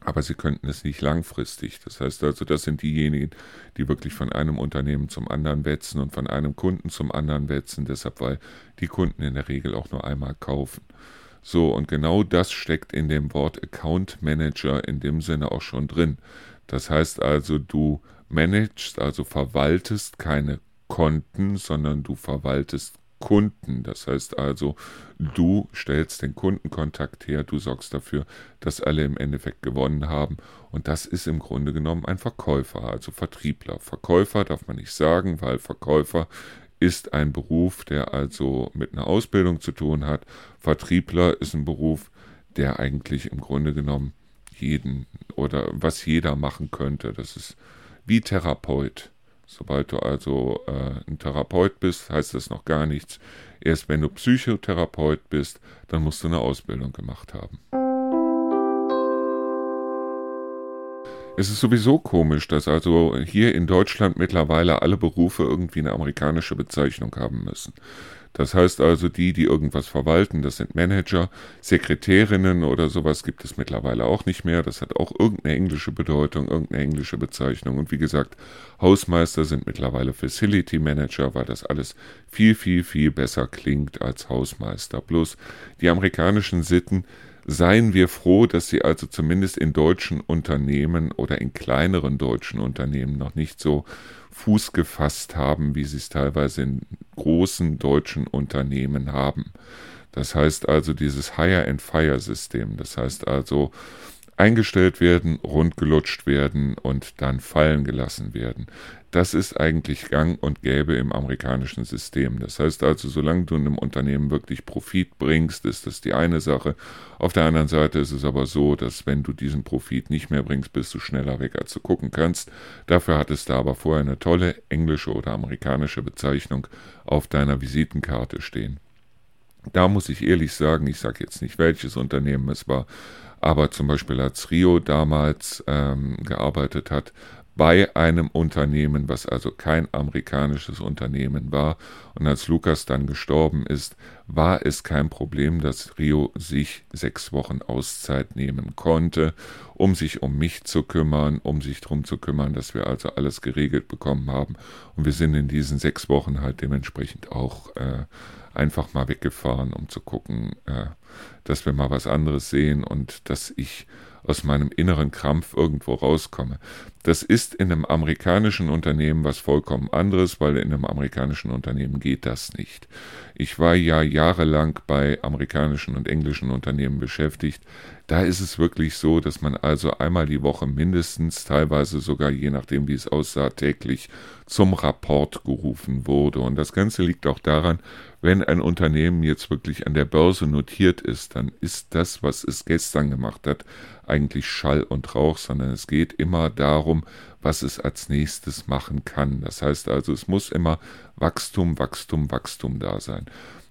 aber sie könnten es nicht langfristig. Das heißt also, das sind diejenigen, die wirklich von einem Unternehmen zum anderen wetzen und von einem Kunden zum anderen wetzen, deshalb weil die Kunden in der Regel auch nur einmal kaufen. So, und genau das steckt in dem Wort Account Manager in dem Sinne auch schon drin. Das heißt also, du managst, also verwaltest keine Konten, sondern du verwaltest Kunden. Das heißt also, du stellst den Kundenkontakt her, du sorgst dafür, dass alle im Endeffekt gewonnen haben. Und das ist im Grunde genommen ein Verkäufer, also Vertriebler. Verkäufer darf man nicht sagen, weil Verkäufer ist ein Beruf, der also mit einer Ausbildung zu tun hat. Vertriebler ist ein Beruf, der eigentlich im Grunde genommen jeden oder was jeder machen könnte. Das ist wie Therapeut. Sobald du also äh, ein Therapeut bist, heißt das noch gar nichts. Erst wenn du Psychotherapeut bist, dann musst du eine Ausbildung gemacht haben. Es ist sowieso komisch, dass also hier in Deutschland mittlerweile alle Berufe irgendwie eine amerikanische Bezeichnung haben müssen. Das heißt also, die, die irgendwas verwalten, das sind Manager, Sekretärinnen oder sowas gibt es mittlerweile auch nicht mehr. Das hat auch irgendeine englische Bedeutung, irgendeine englische Bezeichnung. Und wie gesagt, Hausmeister sind mittlerweile Facility Manager, weil das alles viel, viel, viel besser klingt als Hausmeister. Bloß die amerikanischen Sitten Seien wir froh, dass sie also zumindest in deutschen Unternehmen oder in kleineren deutschen Unternehmen noch nicht so Fuß gefasst haben, wie sie es teilweise in großen deutschen Unternehmen haben. Das heißt also dieses Hire-and-Fire-System. Das heißt also, eingestellt werden, rundgelutscht werden und dann fallen gelassen werden. Das ist eigentlich gang und gäbe im amerikanischen System. Das heißt also, solange du einem Unternehmen wirklich Profit bringst, ist das die eine Sache. Auf der anderen Seite ist es aber so, dass wenn du diesen Profit nicht mehr bringst, bist du schneller weg, als du gucken kannst. Dafür hattest du aber vorher eine tolle englische oder amerikanische Bezeichnung auf deiner Visitenkarte stehen. Da muss ich ehrlich sagen, ich sage jetzt nicht, welches Unternehmen es war, aber zum Beispiel als Rio damals ähm, gearbeitet hat, bei einem Unternehmen, was also kein amerikanisches Unternehmen war. Und als Lukas dann gestorben ist, war es kein Problem, dass Rio sich sechs Wochen Auszeit nehmen konnte, um sich um mich zu kümmern, um sich darum zu kümmern, dass wir also alles geregelt bekommen haben. Und wir sind in diesen sechs Wochen halt dementsprechend auch äh, einfach mal weggefahren, um zu gucken, äh, dass wir mal was anderes sehen und dass ich aus meinem inneren Krampf irgendwo rauskomme. Das ist in einem amerikanischen Unternehmen was vollkommen anderes, weil in einem amerikanischen Unternehmen geht das nicht. Ich war ja jahrelang bei amerikanischen und englischen Unternehmen beschäftigt. Da ist es wirklich so, dass man also einmal die Woche mindestens, teilweise sogar je nachdem, wie es aussah, täglich zum Rapport gerufen wurde. Und das Ganze liegt auch daran, wenn ein Unternehmen jetzt wirklich an der Börse notiert ist, dann ist das, was es gestern gemacht hat, eigentlich Schall und Rauch, sondern es geht immer darum, was es als nächstes machen kann. Das heißt also, es muss immer Wachstum, Wachstum, Wachstum da sein.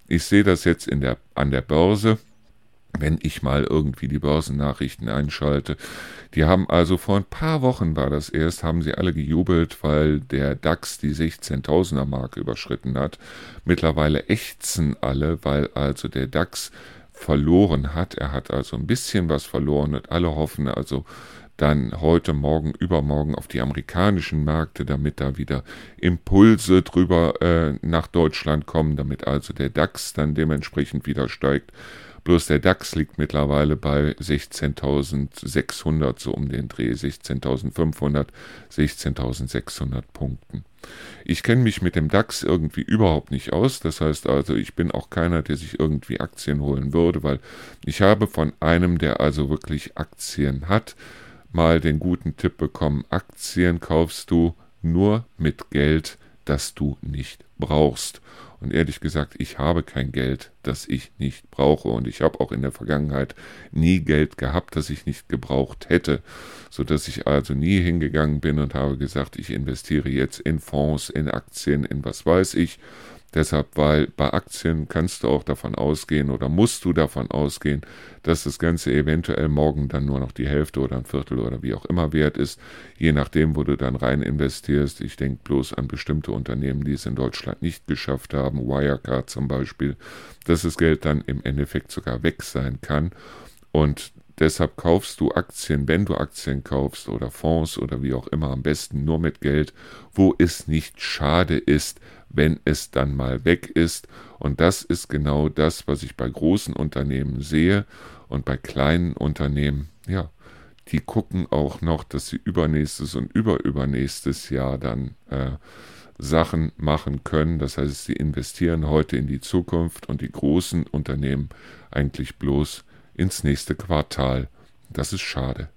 Ich sehe das jetzt in der, an der Börse wenn ich mal irgendwie die Börsennachrichten einschalte. Die haben also vor ein paar Wochen war das erst, haben sie alle gejubelt, weil der DAX die 16.000er Marke überschritten hat. Mittlerweile ächzen alle, weil also der DAX verloren hat. Er hat also ein bisschen was verloren und alle hoffen also dann heute, morgen, übermorgen auf die amerikanischen Märkte, damit da wieder Impulse drüber äh, nach Deutschland kommen, damit also der DAX dann dementsprechend wieder steigt Bloß der DAX liegt mittlerweile bei 16.600, so um den Dreh, 16.500, 16.600 Punkten. Ich kenne mich mit dem DAX irgendwie überhaupt nicht aus. Das heißt also, ich bin auch keiner, der sich irgendwie Aktien holen würde, weil ich habe von einem, der also wirklich Aktien hat, mal den guten Tipp bekommen, Aktien kaufst du nur mit Geld, das du nicht brauchst. Und ehrlich gesagt, ich habe kein Geld, das ich nicht brauche. Und ich habe auch in der Vergangenheit nie Geld gehabt, das ich nicht gebraucht hätte. Sodass ich also nie hingegangen bin und habe gesagt, ich investiere jetzt in Fonds, in Aktien, in was weiß ich, Deshalb, weil bei Aktien kannst du auch davon ausgehen oder musst du davon ausgehen, dass das Ganze eventuell morgen dann nur noch die Hälfte oder ein Viertel oder wie auch immer wert ist, je nachdem, wo du dann rein investierst. Ich denke bloß an bestimmte Unternehmen, die es in Deutschland nicht geschafft haben, Wirecard zum Beispiel, dass das Geld dann im Endeffekt sogar weg sein kann. Und Deshalb kaufst du Aktien, wenn du Aktien kaufst oder Fonds oder wie auch immer, am besten nur mit Geld, wo es nicht schade ist, wenn es dann mal weg ist. Und das ist genau das, was ich bei großen Unternehmen sehe und bei kleinen Unternehmen, ja, die gucken auch noch, dass sie übernächstes und überübernächstes Jahr dann äh, Sachen machen können. Das heißt, sie investieren heute in die Zukunft und die großen Unternehmen eigentlich bloß ins nächste Quartal. Das ist schade.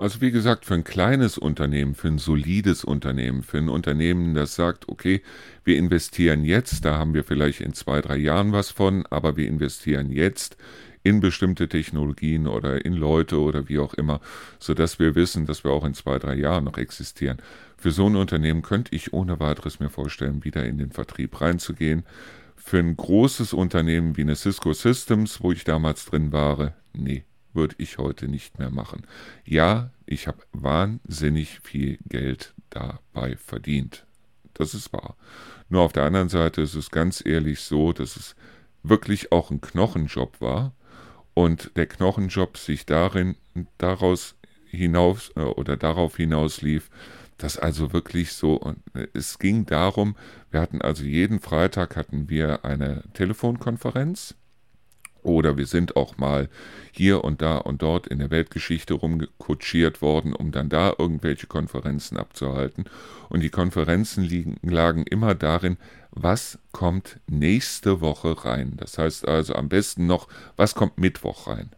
Also wie gesagt, für ein kleines Unternehmen, für ein solides Unternehmen, für ein Unternehmen, das sagt, okay, wir investieren jetzt, da haben wir vielleicht in zwei, drei Jahren was von, aber wir investieren jetzt in bestimmte Technologien oder in Leute oder wie auch immer, sodass wir wissen, dass wir auch in zwei, drei Jahren noch existieren. Für so ein Unternehmen könnte ich ohne weiteres mir vorstellen, wieder in den Vertrieb reinzugehen. Für ein großes Unternehmen wie eine Cisco Systems, wo ich damals drin war, nee, würde ich heute nicht mehr machen. Ja, ich habe wahnsinnig viel Geld dabei verdient. Das ist wahr. Nur auf der anderen Seite ist es ganz ehrlich so, dass es wirklich auch ein Knochenjob war und der Knochenjob sich darin daraus hinaus äh, oder darauf hinaus lief, dass also wirklich so und äh, es ging darum, wir hatten also jeden Freitag hatten wir eine Telefonkonferenz oder wir sind auch mal hier und da und dort in der Weltgeschichte rumgekutschiert worden, um dann da irgendwelche Konferenzen abzuhalten. Und die Konferenzen liegen, lagen immer darin, was kommt nächste Woche rein. Das heißt also am besten noch, was kommt Mittwoch rein.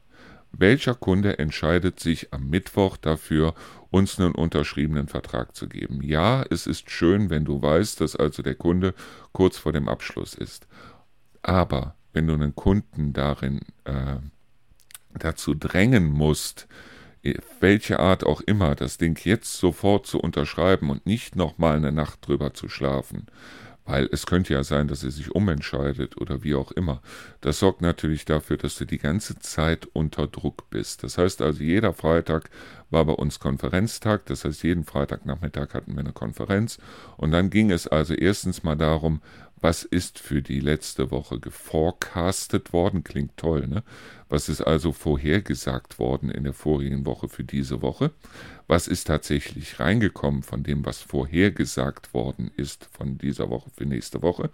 Welcher Kunde entscheidet sich am Mittwoch dafür, uns einen unterschriebenen Vertrag zu geben? Ja, es ist schön, wenn du weißt, dass also der Kunde kurz vor dem Abschluss ist. Aber wenn du einen Kunden darin äh, dazu drängen musst, welche Art auch immer, das Ding jetzt sofort zu unterschreiben und nicht nochmal eine Nacht drüber zu schlafen, weil es könnte ja sein, dass er sich umentscheidet oder wie auch immer. Das sorgt natürlich dafür, dass du die ganze Zeit unter Druck bist. Das heißt also, jeder Freitag war bei uns Konferenztag, das heißt, jeden Freitagnachmittag hatten wir eine Konferenz und dann ging es also erstens mal darum, was ist für die letzte Woche geforecastet worden? Klingt toll, ne? Was ist also vorhergesagt worden in der vorigen Woche für diese Woche? Was ist tatsächlich reingekommen von dem, was vorhergesagt worden ist von dieser Woche für nächste Woche?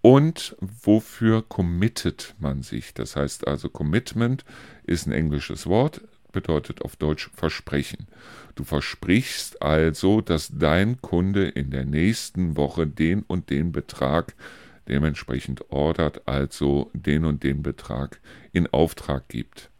Und wofür committet man sich? Das heißt also, Commitment ist ein englisches Wort, bedeutet auf Deutsch Versprechen. Du versprichst also, dass dein Kunde in der nächsten Woche den und den Betrag dementsprechend ordert, also den und den Betrag in Auftrag gibt.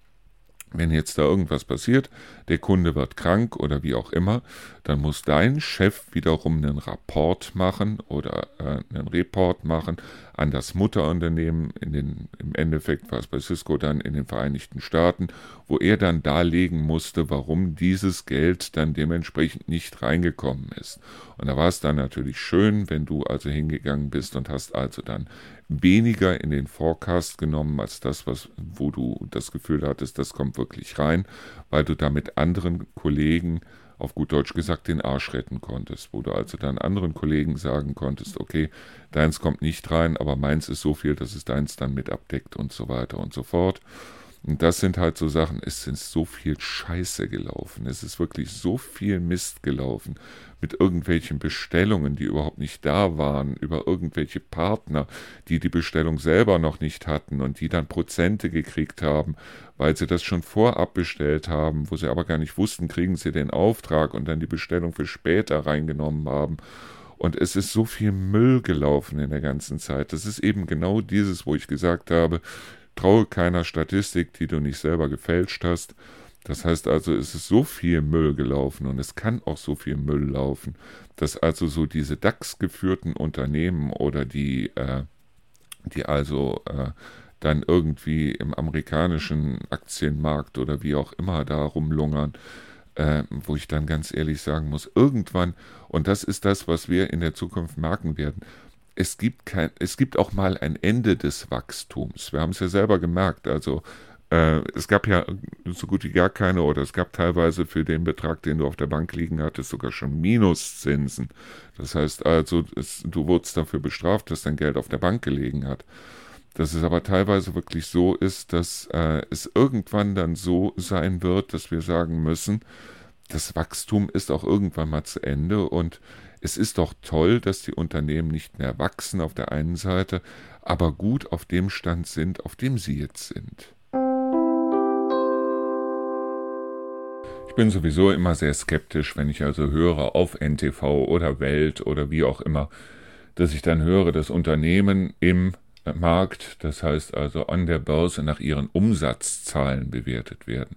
Wenn jetzt da irgendwas passiert, der Kunde wird krank oder wie auch immer, dann muss dein Chef wiederum einen Rapport machen oder äh, einen Report machen an das Mutterunternehmen, in den, im Endeffekt war es bei Cisco dann in den Vereinigten Staaten, wo er dann darlegen musste, warum dieses Geld dann dementsprechend nicht reingekommen ist. Und da war es dann natürlich schön, wenn du also hingegangen bist und hast also dann weniger in den Forecast genommen als das, was, wo du das Gefühl hattest, das kommt wirklich rein, weil du damit anderen Kollegen auf gut Deutsch gesagt den Arsch retten konntest, wo du also dann anderen Kollegen sagen konntest, okay, deins kommt nicht rein, aber meins ist so viel, dass es deins dann mit abdeckt und so weiter und so fort. Und das sind halt so Sachen, es ist so viel Scheiße gelaufen. Es ist wirklich so viel Mist gelaufen mit irgendwelchen Bestellungen, die überhaupt nicht da waren, über irgendwelche Partner, die die Bestellung selber noch nicht hatten und die dann Prozente gekriegt haben, weil sie das schon vorab bestellt haben, wo sie aber gar nicht wussten, kriegen sie den Auftrag und dann die Bestellung für später reingenommen haben. Und es ist so viel Müll gelaufen in der ganzen Zeit. Das ist eben genau dieses, wo ich gesagt habe, Traue keiner Statistik, die du nicht selber gefälscht hast. Das heißt also, es ist so viel Müll gelaufen und es kann auch so viel Müll laufen, dass also so diese DAX-geführten Unternehmen oder die, äh, die also äh, dann irgendwie im amerikanischen Aktienmarkt oder wie auch immer da rumlungern, äh, wo ich dann ganz ehrlich sagen muss, irgendwann, und das ist das, was wir in der Zukunft merken werden, es gibt kein, es gibt auch mal ein Ende des Wachstums. Wir haben es ja selber gemerkt. Also äh, es gab ja so gut wie gar keine oder es gab teilweise für den Betrag, den du auf der Bank liegen hattest, sogar schon Minuszinsen. Das heißt also, es, du wurdest dafür bestraft, dass dein Geld auf der Bank gelegen hat. Dass es aber teilweise wirklich so ist, dass äh, es irgendwann dann so sein wird, dass wir sagen müssen, das Wachstum ist auch irgendwann mal zu Ende und es ist doch toll, dass die Unternehmen nicht mehr wachsen auf der einen Seite, aber gut auf dem Stand sind, auf dem sie jetzt sind. Ich bin sowieso immer sehr skeptisch, wenn ich also höre auf NTV oder Welt oder wie auch immer, dass ich dann höre, dass Unternehmen im Markt, das heißt also an der Börse nach ihren Umsatzzahlen bewertet werden.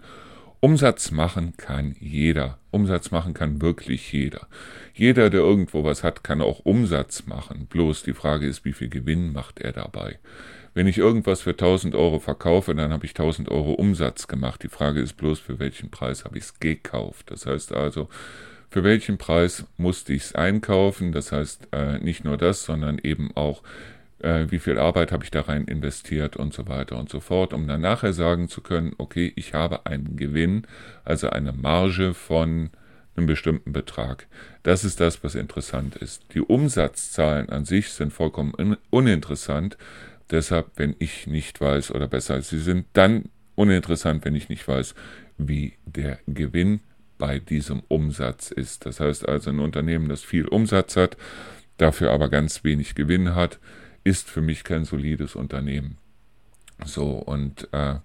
Umsatz machen kann jeder. Umsatz machen kann wirklich jeder. Jeder, der irgendwo was hat, kann auch Umsatz machen. Bloß die Frage ist, wie viel Gewinn macht er dabei? Wenn ich irgendwas für 1000 Euro verkaufe, dann habe ich 1000 Euro Umsatz gemacht. Die Frage ist bloß, für welchen Preis habe ich es gekauft? Das heißt also, für welchen Preis musste ich es einkaufen? Das heißt, äh, nicht nur das, sondern eben auch, äh, wie viel Arbeit habe ich da rein investiert und so weiter und so fort, um dann nachher sagen zu können, okay, ich habe einen Gewinn, also eine Marge von einem bestimmten Betrag. Das ist das, was interessant ist. Die Umsatzzahlen an sich sind vollkommen uninteressant. Deshalb, wenn ich nicht weiß, oder besser, sie sind dann uninteressant, wenn ich nicht weiß, wie der Gewinn bei diesem Umsatz ist. Das heißt also, ein Unternehmen, das viel Umsatz hat, dafür aber ganz wenig Gewinn hat, ist für mich kein solides Unternehmen. So, und äh,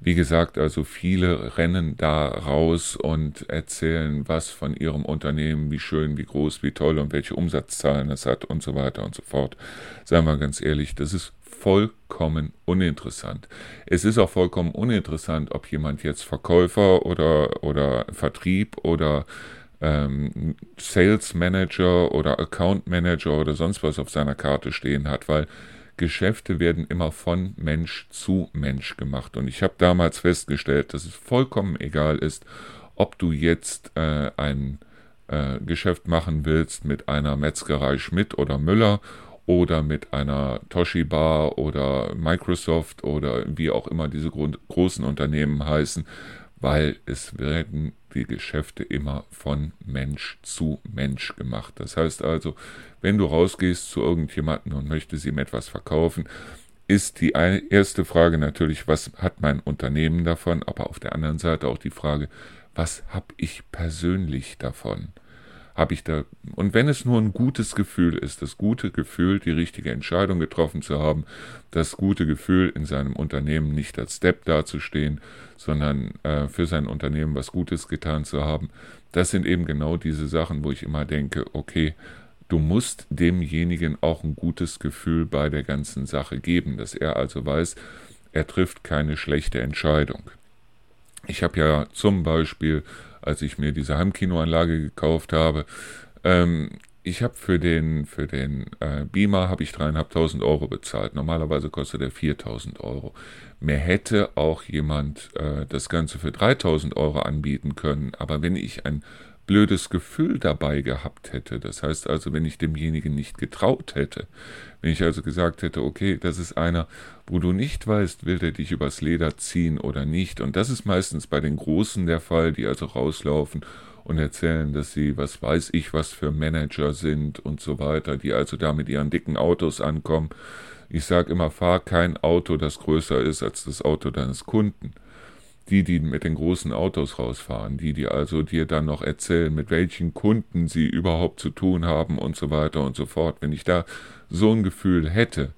wie gesagt, also viele rennen da raus und erzählen was von ihrem Unternehmen, wie schön, wie groß, wie toll und welche Umsatzzahlen es hat und so weiter und so fort. Sagen wir ganz ehrlich, das ist vollkommen uninteressant. Es ist auch vollkommen uninteressant, ob jemand jetzt Verkäufer oder, oder Vertrieb oder ähm, Sales Manager oder Account Manager oder sonst was auf seiner Karte stehen hat, weil Geschäfte werden immer von Mensch zu Mensch gemacht. Und ich habe damals festgestellt, dass es vollkommen egal ist, ob du jetzt äh, ein äh, Geschäft machen willst mit einer Metzgerei Schmidt oder Müller oder mit einer Toshiba oder Microsoft oder wie auch immer diese großen Unternehmen heißen, weil es werden die Geschäfte immer von Mensch zu Mensch gemacht. Das heißt also, wenn du rausgehst zu irgendjemandem und möchtest ihm etwas verkaufen, ist die erste Frage natürlich, was hat mein Unternehmen davon, aber auf der anderen Seite auch die Frage, was habe ich persönlich davon? Habe ich da, und wenn es nur ein gutes Gefühl ist, das gute Gefühl, die richtige Entscheidung getroffen zu haben, das gute Gefühl, in seinem Unternehmen nicht als Step dazustehen, sondern äh, für sein Unternehmen was Gutes getan zu haben, das sind eben genau diese Sachen, wo ich immer denke, okay, du musst demjenigen auch ein gutes Gefühl bei der ganzen Sache geben, dass er also weiß, er trifft keine schlechte Entscheidung. Ich habe ja zum Beispiel als ich mir diese Heimkinoanlage gekauft habe. Ähm, ich habe für den, für den äh, Beamer habe ich dreieinhalbtausend Euro bezahlt. Normalerweise kostet er 4000 Euro. Mir hätte auch jemand äh, das Ganze für 3000 Euro anbieten können. Aber wenn ich ein blödes Gefühl dabei gehabt hätte. Das heißt also, wenn ich demjenigen nicht getraut hätte, wenn ich also gesagt hätte, okay, das ist einer, wo du nicht weißt, will der dich übers Leder ziehen oder nicht. Und das ist meistens bei den Großen der Fall, die also rauslaufen und erzählen, dass sie, was weiß ich, was für Manager sind und so weiter, die also da mit ihren dicken Autos ankommen. Ich sage immer, fahr kein Auto, das größer ist als das Auto deines Kunden. Die, die mit den großen Autos rausfahren, die, die also dir dann noch erzählen, mit welchen Kunden sie überhaupt zu tun haben und so weiter und so fort. Wenn ich da so ein Gefühl hätte,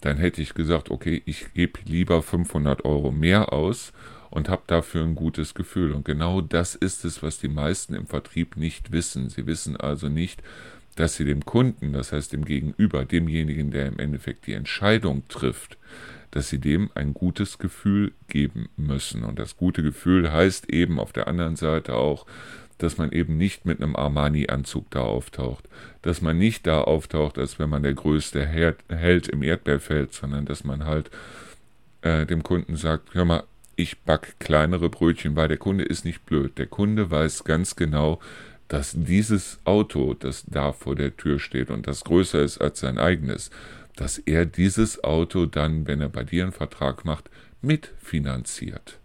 dann hätte ich gesagt, okay, ich gebe lieber 500 Euro mehr aus und habe dafür ein gutes Gefühl. Und genau das ist es, was die meisten im Vertrieb nicht wissen. Sie wissen also nicht, dass sie dem Kunden, das heißt dem Gegenüber, demjenigen, der im Endeffekt die Entscheidung trifft, dass sie dem ein gutes Gefühl geben müssen. Und das gute Gefühl heißt eben auf der anderen Seite auch, dass man eben nicht mit einem Armani-Anzug da auftaucht, dass man nicht da auftaucht, als wenn man der größte Held im Erdbeerfeld, sondern dass man halt äh, dem Kunden sagt, hör mal, ich back kleinere Brötchen, weil der Kunde ist nicht blöd. Der Kunde weiß ganz genau, dass dieses Auto, das da vor der Tür steht und das größer ist als sein eigenes, dass er dieses Auto dann, wenn er bei dir einen Vertrag macht, mitfinanziert.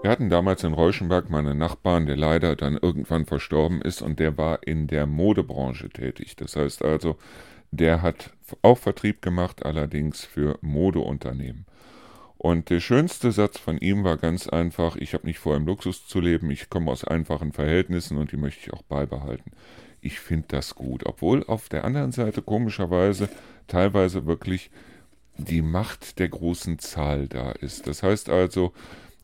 Wir hatten damals in Reuschenberg meinen Nachbarn, der leider dann irgendwann verstorben ist und der war in der Modebranche tätig. Das heißt also, der hat auch Vertrieb gemacht, allerdings für Modeunternehmen. Und der schönste Satz von ihm war ganz einfach, ich habe nicht vor, im Luxus zu leben, ich komme aus einfachen Verhältnissen und die möchte ich auch beibehalten. Ich finde das gut, obwohl auf der anderen Seite komischerweise teilweise wirklich die Macht der großen Zahl da ist. Das heißt also,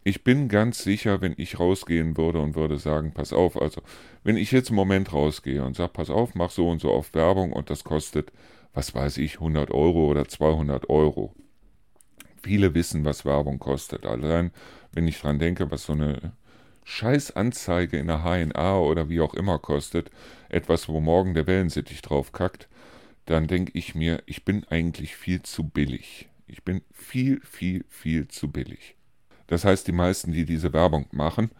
ich bin ganz sicher, wenn ich rausgehen würde und würde sagen, pass auf, also wenn ich jetzt im Moment rausgehe und sage, pass auf, mach so und so auf Werbung und das kostet, was weiß ich, 100 Euro oder 200 Euro. Viele wissen, was Werbung kostet. Allein, wenn ich dran denke, was so eine Scheißanzeige in der HNA oder wie auch immer kostet, etwas, wo morgen der Wellensittich drauf kackt, dann denke ich mir, ich bin eigentlich viel zu billig. Ich bin viel, viel, viel zu billig. Das heißt, die meisten, die diese Werbung machen,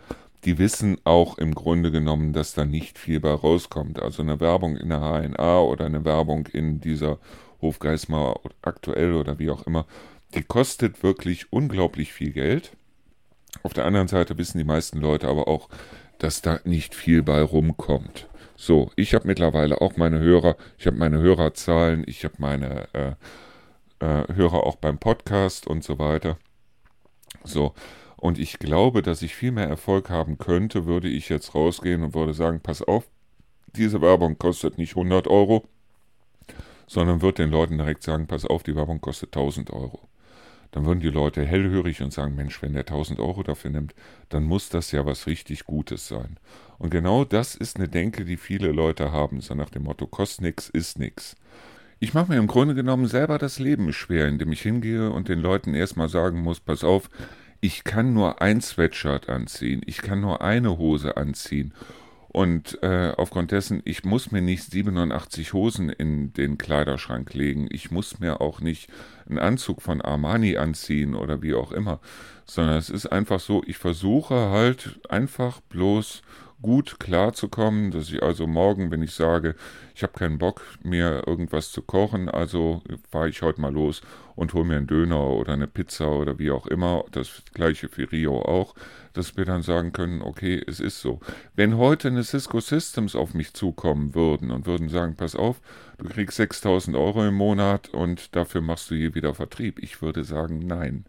die wissen auch im Grunde genommen, dass da nicht viel bei rauskommt. Also eine Werbung in der HNA oder eine Werbung in dieser Hofgeismar aktuell oder wie auch immer, die kostet wirklich unglaublich viel Geld. Auf der anderen Seite wissen die meisten Leute aber auch, dass da nicht viel bei rumkommt. So, ich habe mittlerweile auch meine Hörer, ich habe meine Hörerzahlen, ich habe meine äh, äh, Hörer auch beim Podcast und so weiter. So. Und ich glaube, dass ich viel mehr Erfolg haben könnte, würde ich jetzt rausgehen und würde sagen, pass auf, diese Werbung kostet nicht 100 Euro, sondern würde den Leuten direkt sagen, pass auf, die Werbung kostet 1000 Euro. Dann würden die Leute hellhörig und sagen, Mensch, wenn der 1000 Euro dafür nimmt, dann muss das ja was richtig Gutes sein. Und genau das ist eine Denke, die viele Leute haben, so nach dem Motto, kostet nix, ist nix. Ich mache mir im Grunde genommen selber das Leben schwer, indem ich hingehe und den Leuten erstmal sagen muss, pass auf, ich kann nur ein Sweatshirt anziehen, ich kann nur eine Hose anziehen. Und äh, aufgrund dessen, ich muss mir nicht 87 Hosen in den Kleiderschrank legen, ich muss mir auch nicht einen Anzug von Armani anziehen oder wie auch immer, sondern es ist einfach so, ich versuche halt einfach bloß gut klarzukommen, dass ich also morgen, wenn ich sage, ich habe keinen Bock mir irgendwas zu kochen, also fahre ich heute mal los und hole mir einen Döner oder eine Pizza oder wie auch immer, das gleiche für Rio auch, dass wir dann sagen können, okay, es ist so. Wenn heute eine Cisco Systems auf mich zukommen würden und würden sagen, pass auf, du kriegst 6000 Euro im Monat und dafür machst du hier wieder Vertrieb, ich würde sagen, nein.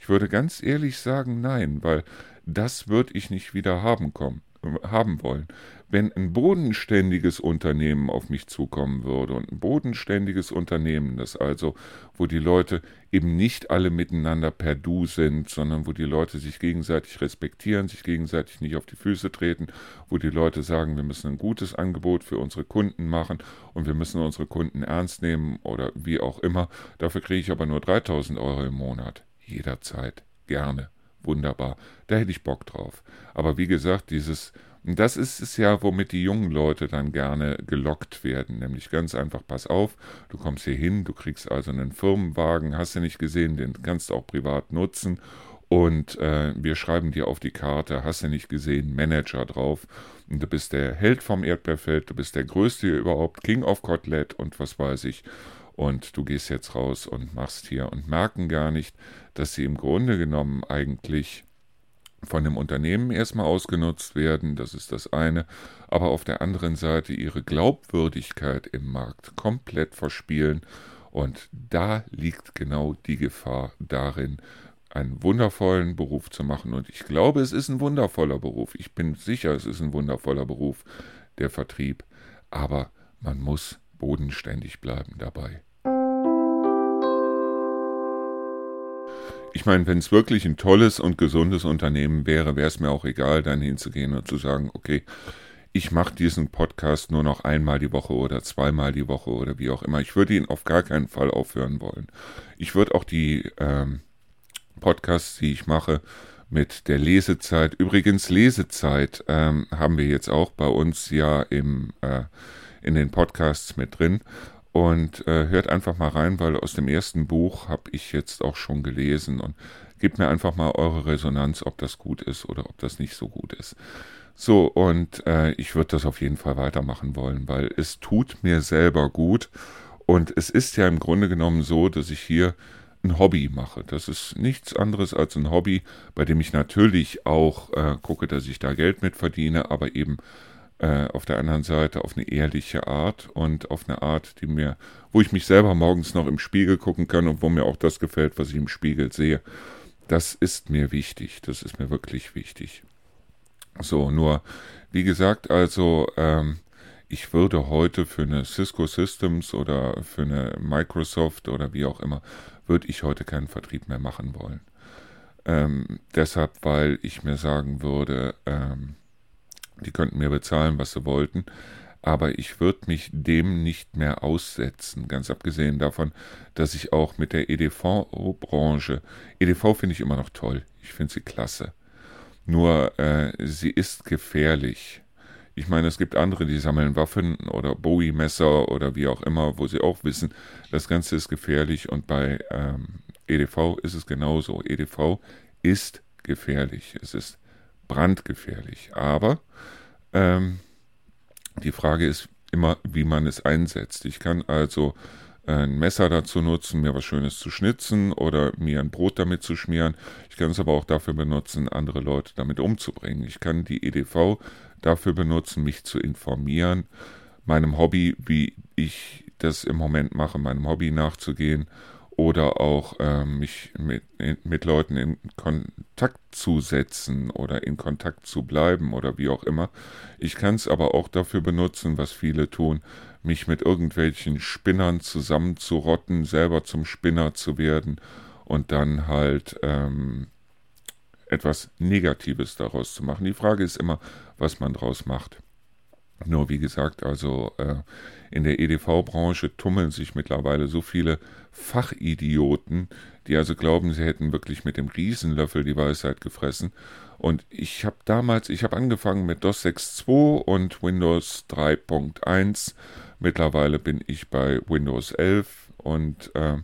Ich würde ganz ehrlich sagen, nein, weil das würde ich nicht wieder haben kommen haben wollen. Wenn ein bodenständiges Unternehmen auf mich zukommen würde und ein bodenständiges Unternehmen, das also, wo die Leute eben nicht alle miteinander per Du sind, sondern wo die Leute sich gegenseitig respektieren, sich gegenseitig nicht auf die Füße treten, wo die Leute sagen, wir müssen ein gutes Angebot für unsere Kunden machen und wir müssen unsere Kunden ernst nehmen oder wie auch immer, dafür kriege ich aber nur 3000 Euro im Monat. Jederzeit. Gerne wunderbar. Da hätte ich Bock drauf. Aber wie gesagt, dieses, das ist es ja, womit die jungen Leute dann gerne gelockt werden. Nämlich ganz einfach, pass auf, du kommst hier hin, du kriegst also einen Firmenwagen, hast du nicht gesehen, den kannst du auch privat nutzen. Und äh, wir schreiben dir auf die Karte, hast du nicht gesehen, Manager drauf. Und du bist der Held vom Erdbeerfeld, du bist der Größte überhaupt, King of Kotelett und was weiß ich und du gehst jetzt raus und machst hier und merken gar nicht, dass sie im Grunde genommen eigentlich von dem Unternehmen erstmal ausgenutzt werden, das ist das eine, aber auf der anderen Seite ihre Glaubwürdigkeit im Markt komplett verspielen Und da liegt genau die Gefahr darin, einen wundervollen Beruf zu machen. Und ich glaube, es ist ein wundervoller Beruf. Ich bin sicher, es ist ein wundervoller Beruf, der Vertrieb. Aber man muss bodenständig bleiben dabei. Ich meine, wenn es wirklich ein tolles und gesundes Unternehmen wäre, wäre es mir auch egal, dann hinzugehen und zu sagen, okay, ich mache diesen Podcast nur noch einmal die Woche oder zweimal die Woche oder wie auch immer. Ich würde ihn auf gar keinen Fall aufhören wollen. Ich würde auch die ähm, Podcasts, die ich mache, mit der Lesezeit. Übrigens, Lesezeit ähm, haben wir jetzt auch bei uns ja im, äh, in den Podcasts mit drin. Und äh, hört einfach mal rein, weil aus dem ersten Buch habe ich jetzt auch schon gelesen und gebt mir einfach mal eure Resonanz, ob das gut ist oder ob das nicht so gut ist. So, und äh, ich würde das auf jeden Fall weitermachen wollen, weil es tut mir selber gut. Und es ist ja im Grunde genommen so, dass ich hier ein Hobby mache. Das ist nichts anderes als ein Hobby, bei dem ich natürlich auch äh, gucke, dass ich da Geld mit verdiene, aber eben äh, auf der anderen Seite auf eine ehrliche Art und auf eine Art, die mir, wo ich mich selber morgens noch im Spiegel gucken kann und wo mir auch das gefällt, was ich im Spiegel sehe. Das ist mir wichtig. Das ist mir wirklich wichtig. So, nur, wie gesagt, also, ähm, ich würde heute für eine Cisco Systems oder für eine Microsoft oder wie auch immer, würde ich heute keinen Vertrieb mehr machen wollen. Ähm, deshalb, weil ich mir sagen würde, ähm, die könnten mir bezahlen, was sie wollten, aber ich würde mich dem nicht mehr aussetzen, ganz abgesehen davon, dass ich auch mit der EDV-Branche, EDV finde ich immer noch toll, ich finde sie klasse, nur äh, sie ist gefährlich. Ich meine, es gibt andere, die sammeln Waffen oder Bowie-Messer oder wie auch immer, wo sie auch wissen, das Ganze ist gefährlich und bei ähm, EDV ist es genauso. EDV ist gefährlich. Es ist brandgefährlich. Aber ähm, die Frage ist immer, wie man es einsetzt. Ich kann also ein Messer dazu nutzen, mir was Schönes zu schnitzen oder mir ein Brot damit zu schmieren. Ich kann es aber auch dafür benutzen, andere Leute damit umzubringen. Ich kann die EDV dafür benutzen, mich zu informieren, meinem Hobby, wie ich das im Moment mache, meinem Hobby nachzugehen oder auch äh, mich mit, mit Leuten in Kontakt zu setzen oder in Kontakt zu bleiben oder wie auch immer. Ich kann es aber auch dafür benutzen, was viele tun, mich mit irgendwelchen Spinnern zusammenzurotten, selber zum Spinner zu werden und dann halt ähm, etwas Negatives daraus zu machen. Die Frage ist immer, was man daraus macht. Nur wie gesagt, also äh, in der EDV-Branche tummeln sich mittlerweile so viele Fachidioten, die also glauben, sie hätten wirklich mit dem Riesenlöffel die Weisheit gefressen. Und ich habe damals, ich habe angefangen mit DOS 6.2 und Windows 3.1. Mittlerweile bin ich bei Windows 11 und äh,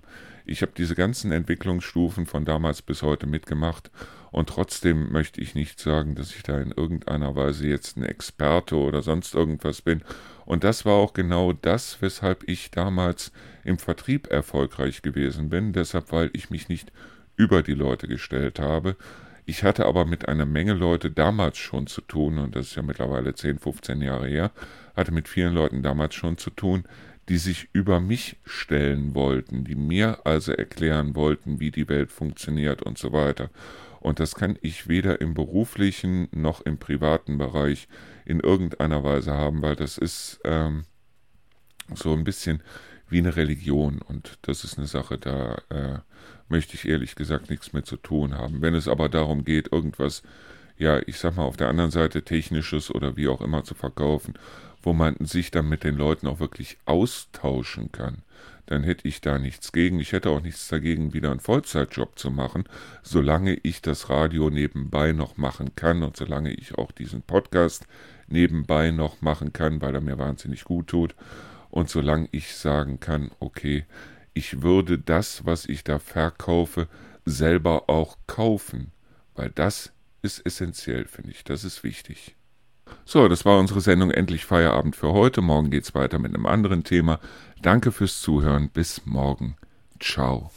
ich habe diese ganzen Entwicklungsstufen von damals bis heute mitgemacht und trotzdem möchte ich nicht sagen, dass ich da in irgendeiner Weise jetzt ein Experte oder sonst irgendwas bin. Und das war auch genau das, weshalb ich damals im Vertrieb erfolgreich gewesen bin. Deshalb, weil ich mich nicht über die Leute gestellt habe. Ich hatte aber mit einer Menge Leute damals schon zu tun, und das ist ja mittlerweile 10, 15 Jahre her, hatte mit vielen Leuten damals schon zu tun, die sich über mich stellen wollten, die mir also erklären wollten, wie die Welt funktioniert und so weiter. Und das kann ich weder im beruflichen noch im privaten Bereich in irgendeiner Weise haben, weil das ist ähm, so ein bisschen wie eine Religion. Und das ist eine Sache, da äh, möchte ich ehrlich gesagt nichts mit zu tun haben. Wenn es aber darum geht, irgendwas, ja, ich sag mal, auf der anderen Seite technisches oder wie auch immer zu verkaufen, wo man sich dann mit den Leuten auch wirklich austauschen kann, dann hätte ich da nichts gegen. Ich hätte auch nichts dagegen, wieder einen Vollzeitjob zu machen, solange ich das Radio nebenbei noch machen kann und solange ich auch diesen Podcast nebenbei noch machen kann, weil er mir wahnsinnig gut tut und solange ich sagen kann, okay, ich würde das, was ich da verkaufe, selber auch kaufen, weil das ist essentiell, finde ich, das ist wichtig. So, das war unsere Sendung Endlich Feierabend für heute. Morgen geht's weiter mit einem anderen Thema. Danke fürs Zuhören. Bis morgen. Ciao.